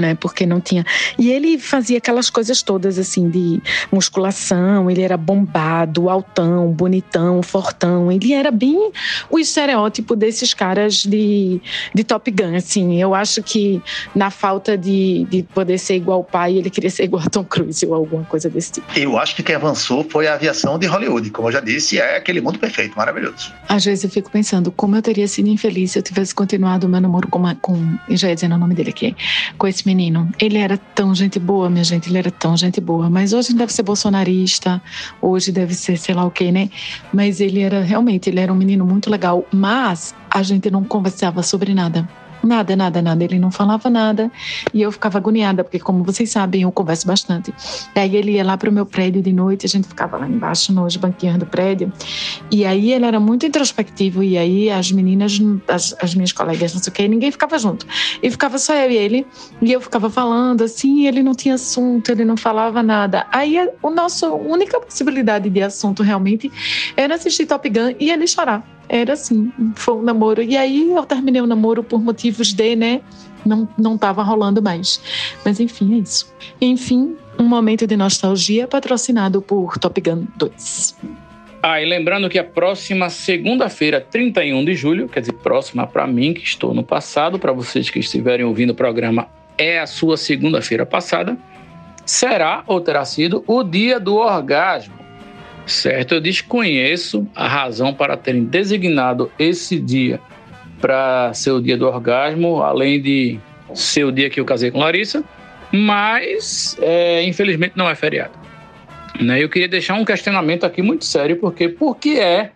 né? Porque não tinha. E ele fazia aquelas coisas todas assim de musculação, ele era bombado, altão, bonitão, fortão. Ele era bem o estereótipo desses caras de, de Top Gun, assim. Eu acho que na falta de, de poder ser igual ao pai, ele queria ser igual a Tom Cruise ou alguma coisa desse tipo. Eu acho que quem avançou foi a aviação de Hollywood, como eu já disse, é aquele mundo perfeito, maravilhoso. Às vezes eu fico pensando como eu teria sido infeliz se eu tivesse continuado o meu namoro com, uma, com já ia dizendo o nome dele aqui, com esse menino. Ele era tão gente boa, minha gente, ele era tão gente boa. Mas hoje deve ser bolsonarista, hoje deve ser sei lá o que, né? Mas ele era realmente, ele era um menino muito legal. Mas a gente não conversava sobre nada. Nada, nada, nada. Ele não falava nada e eu ficava agoniada, porque, como vocês sabem, eu converso bastante. Daí ele ia lá para o meu prédio de noite, a gente ficava lá embaixo nos banquinhos do prédio. E aí ele era muito introspectivo, e aí as meninas, as, as minhas colegas, não sei o quê, ninguém ficava junto. E ficava só eu e ele, e eu ficava falando assim, ele não tinha assunto, ele não falava nada. Aí a, o nosso única possibilidade de assunto realmente era assistir Top Gun e ele chorar era assim, foi um namoro. E aí eu terminei o namoro por motivos de, né? Não, não tava rolando mais. Mas enfim, é isso. Enfim, um momento de nostalgia patrocinado por Top Gun 2. Ah, e lembrando que a próxima segunda-feira, 31 de julho, quer dizer, próxima para mim, que estou no passado, para vocês que estiverem ouvindo o programa, é a sua segunda-feira passada, será ou terá sido o dia do orgasmo. Certo, eu desconheço a razão para terem designado esse dia para ser o dia do orgasmo, além de ser o dia que eu casei com Larissa, mas é, infelizmente não é feriado. Né? Eu queria deixar um questionamento aqui muito sério, porque por que é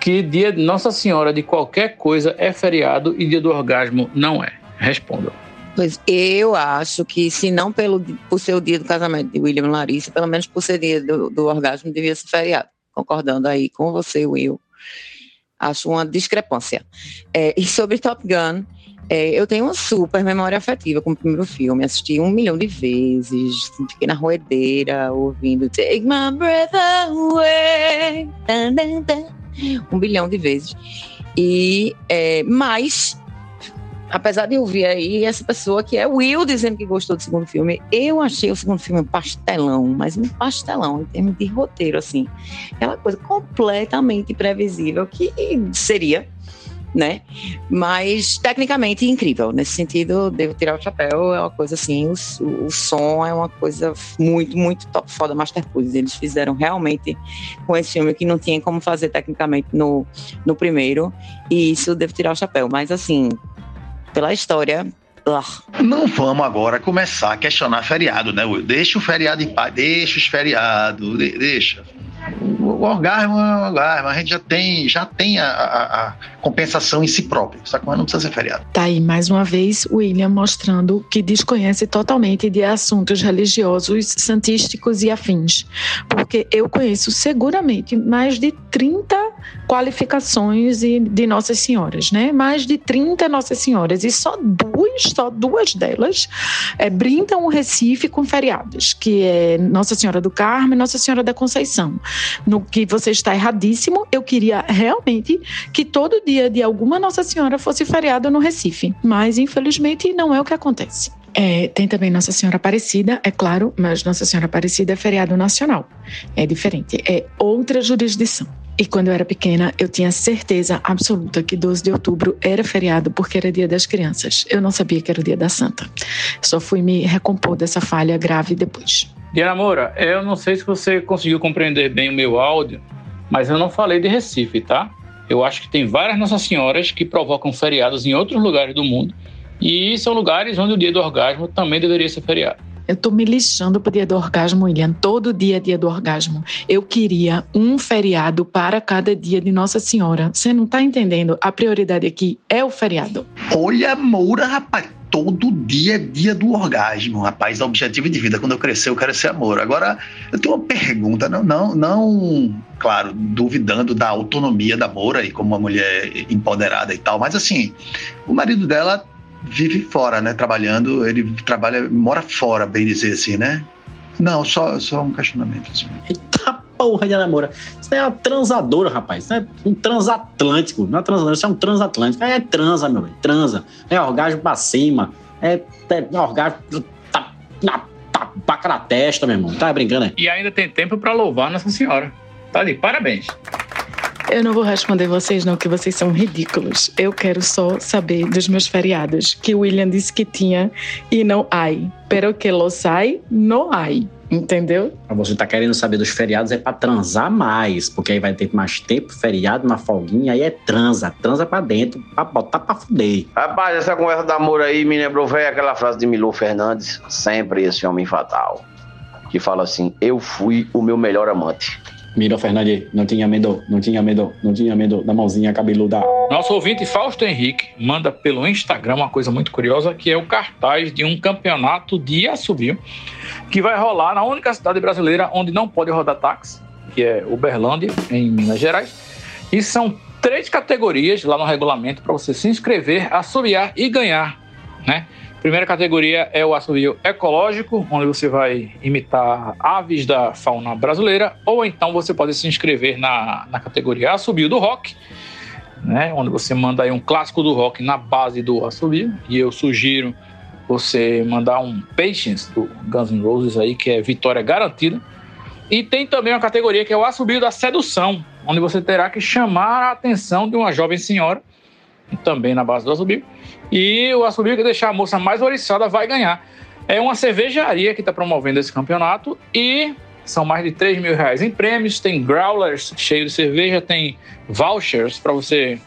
que dia de Nossa Senhora de qualquer coisa é feriado e dia do orgasmo não é? Respondam. Pois eu acho que, se não pelo, por ser o dia do casamento de William e Larissa, pelo menos por ser dia do, do orgasmo, devia ser feriado. Concordando aí com você, Will. Acho uma discrepância. É, e sobre Top Gun, é, eu tenho uma super memória afetiva com o primeiro filme. Assisti um milhão de vezes. Fiquei na roedeira ouvindo Take My Breath Away. Um bilhão de vezes. E, é, mas, apesar de eu ouvir aí essa pessoa que é Will dizendo que gostou do segundo filme, eu achei o segundo filme um pastelão, mas um pastelão em termos de roteiro, assim. Aquela coisa completamente previsível que seria né? Mas tecnicamente incrível. Nesse sentido, devo tirar o chapéu. É uma coisa assim, o, o som é uma coisa muito, muito top, foda Masterpiece. Eles fizeram realmente com esse filme que não tinha como fazer tecnicamente no, no primeiro. E isso devo tirar o chapéu. Mas assim, pela história, não vamos agora começar a questionar feriado, né? Deixa o feriado em paz, deixa os feriados, de, deixa o orgasmo é um orgasmo, a gente já tem, já tem a, a, a compensação em si próprio, que não precisa ser feriado. Tá aí mais uma vez William mostrando que desconhece totalmente de assuntos religiosos, santísticos e afins, porque eu conheço seguramente mais de 30 qualificações de Nossas Senhoras, né? Mais de 30 Nossas Senhoras e só duas, só duas delas é, brindam o Recife com feriados, que é Nossa Senhora do Carmo e Nossa Senhora da Conceição no que você está erradíssimo. Eu queria realmente que todo dia de alguma Nossa Senhora fosse feriado no Recife, mas infelizmente não é o que acontece. É, tem também Nossa Senhora Aparecida, é claro, mas Nossa Senhora Aparecida é feriado nacional. É diferente, é outra jurisdição. E quando eu era pequena, eu tinha certeza absoluta que 12 de outubro era feriado porque era dia das crianças. Eu não sabia que era o dia da santa. Só fui me recompor dessa falha grave depois. Diana Moura, eu não sei se você conseguiu compreender bem o meu áudio, mas eu não falei de Recife, tá? Eu acho que tem várias Nossas Senhoras que provocam feriados em outros lugares do mundo. E são lugares onde o dia do orgasmo também deveria ser feriado. Eu tô me lixando pro dia do orgasmo, William. Todo dia é dia do orgasmo. Eu queria um feriado para cada dia de Nossa Senhora. Você não tá entendendo? A prioridade aqui é o feriado. Olha, Moura, rapaz todo dia é dia do orgasmo, rapaz, é objetivo de vida. Quando eu crescer, eu quero ser amor. Agora, eu tenho uma pergunta, não, não, não, claro, duvidando da autonomia da Moura e como uma mulher empoderada e tal, mas assim, o marido dela vive fora, né, trabalhando, ele trabalha, mora fora, bem dizer assim, né? Não, só, só um questionamento. Assim. Eita porra de namora. Isso é uma transadora, rapaz. Isso é um transatlântico. Não é transadora, isso é um transatlântico. É transa, meu velho. Transa. É orgasmo pra cima. É, é orgasmo. Tá, na, tá, tá na testa, meu irmão. Tá brincando aí. E ainda tem tempo pra louvar Nossa Senhora. Tá ali, parabéns. Eu não vou responder vocês, não, que vocês são ridículos. Eu quero só saber dos meus feriados, que o William disse que tinha e não ai. Pero que los hay, no hay. Entendeu? Você tá querendo saber dos feriados é para transar mais, porque aí vai ter mais tempo, feriado, uma folguinha, aí é transa, transa pra dentro, pra botar pra fuder. Rapaz, essa conversa de amor aí me lembrou velho aquela frase de Milu Fernandes, sempre esse homem fatal, que fala assim: Eu fui o meu melhor amante. Miro Fernandes, não tinha medo, não tinha medo, não tinha medo da mãozinha cabeluda. Nosso ouvinte Fausto Henrique manda pelo Instagram uma coisa muito curiosa, que é o cartaz de um campeonato de assobio que vai rolar na única cidade brasileira onde não pode rodar táxi, que é Uberlândia, em Minas Gerais. E são três categorias lá no regulamento para você se inscrever, assobiar e ganhar, né? Primeira categoria é o assobio ecológico, onde você vai imitar aves da fauna brasileira, ou então você pode se inscrever na, na categoria assobio do rock, né, onde você manda aí um clássico do rock na base do assobio, e eu sugiro você mandar um Patience do Guns N' Roses aí, que é vitória garantida. E tem também uma categoria que é o assobio da sedução, onde você terá que chamar a atenção de uma jovem senhora, também na base do assobio, e o assobio que deixar a moça mais oriçada vai ganhar. É uma cervejaria que está promovendo esse campeonato e São mais de 3 mil reais em prêmios. Tem growlers cheios de cerveja, tem vouchers para você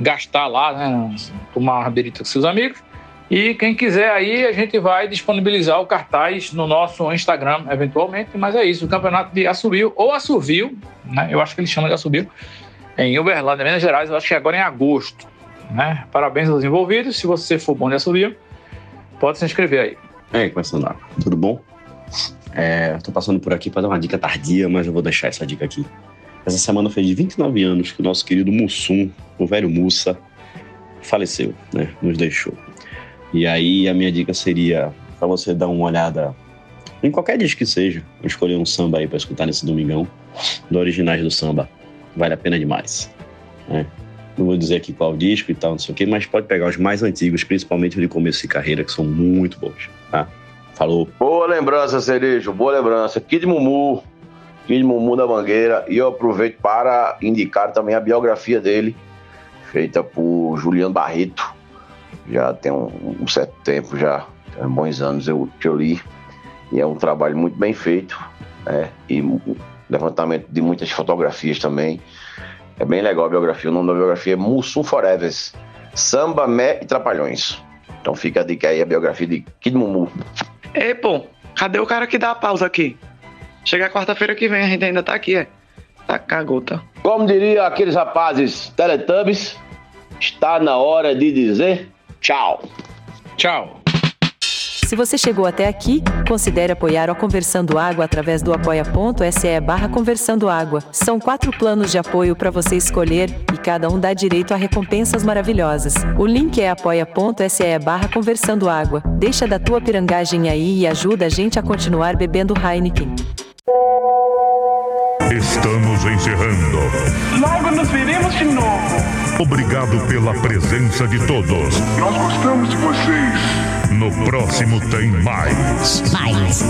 gastar lá, né? Tomar uma berita com seus amigos. E quem quiser aí, a gente vai disponibilizar o cartaz no nosso Instagram, eventualmente. Mas é isso, o campeonato de Assobio ou Assovio, né? Eu acho que eles chamam de Assobio, em Uberlândia, Minas Gerais. Eu acho que agora é em agosto, né? Parabéns aos envolvidos. Se você for bom de Assobio, pode se inscrever aí. É, começando lá. Tudo bom? É, tô passando por aqui para dar uma dica tardia, mas eu vou deixar essa dica aqui. Essa semana fez 29 anos que o nosso querido Mussum, o velho Mussa, faleceu, né? Nos deixou. E aí a minha dica seria para você dar uma olhada em qualquer disco que seja. Eu escolhi um samba aí para escutar nesse domingão, do Originais do Samba. Vale a pena demais. Né? Não vou dizer aqui qual disco e tal, não sei o quê, mas pode pegar os mais antigos, principalmente de começo de carreira, que são muito bons. Tá? Falou. Boa lembrança, Cerejo, boa lembrança. Kid Mumu, Kid Mumu da Mangueira. E eu aproveito para indicar também a biografia dele, feita por Juliano Barreto. Já tem um, um certo tempo, já tem bons anos eu, eu li. E é um trabalho muito bem feito, né? E levantamento de muitas fotografias também. É bem legal a biografia. O nome da biografia é Mussum Forevers. Samba, Mé e Trapalhões. Então fica a dica aí, a biografia de Kid Mumu. Ei, pô, cadê o cara que dá a pausa aqui? Chega quarta-feira que vem, a gente ainda tá aqui, é. Tá cagota. Como diria aqueles rapazes Teletubbies, está na hora de dizer tchau. Tchau. Se você chegou até aqui, considere apoiar o Conversando Água através do apoia.se barra Conversando Água. São quatro planos de apoio para você escolher e cada um dá direito a recompensas maravilhosas. O link é apoia.se barra Conversando Água. Deixa da tua pirangagem aí e ajuda a gente a continuar bebendo Heineken. Estamos encerrando. Logo nos veremos de novo. Obrigado pela presença de todos. Nós gostamos de vocês. No próximo tem mais. Mais.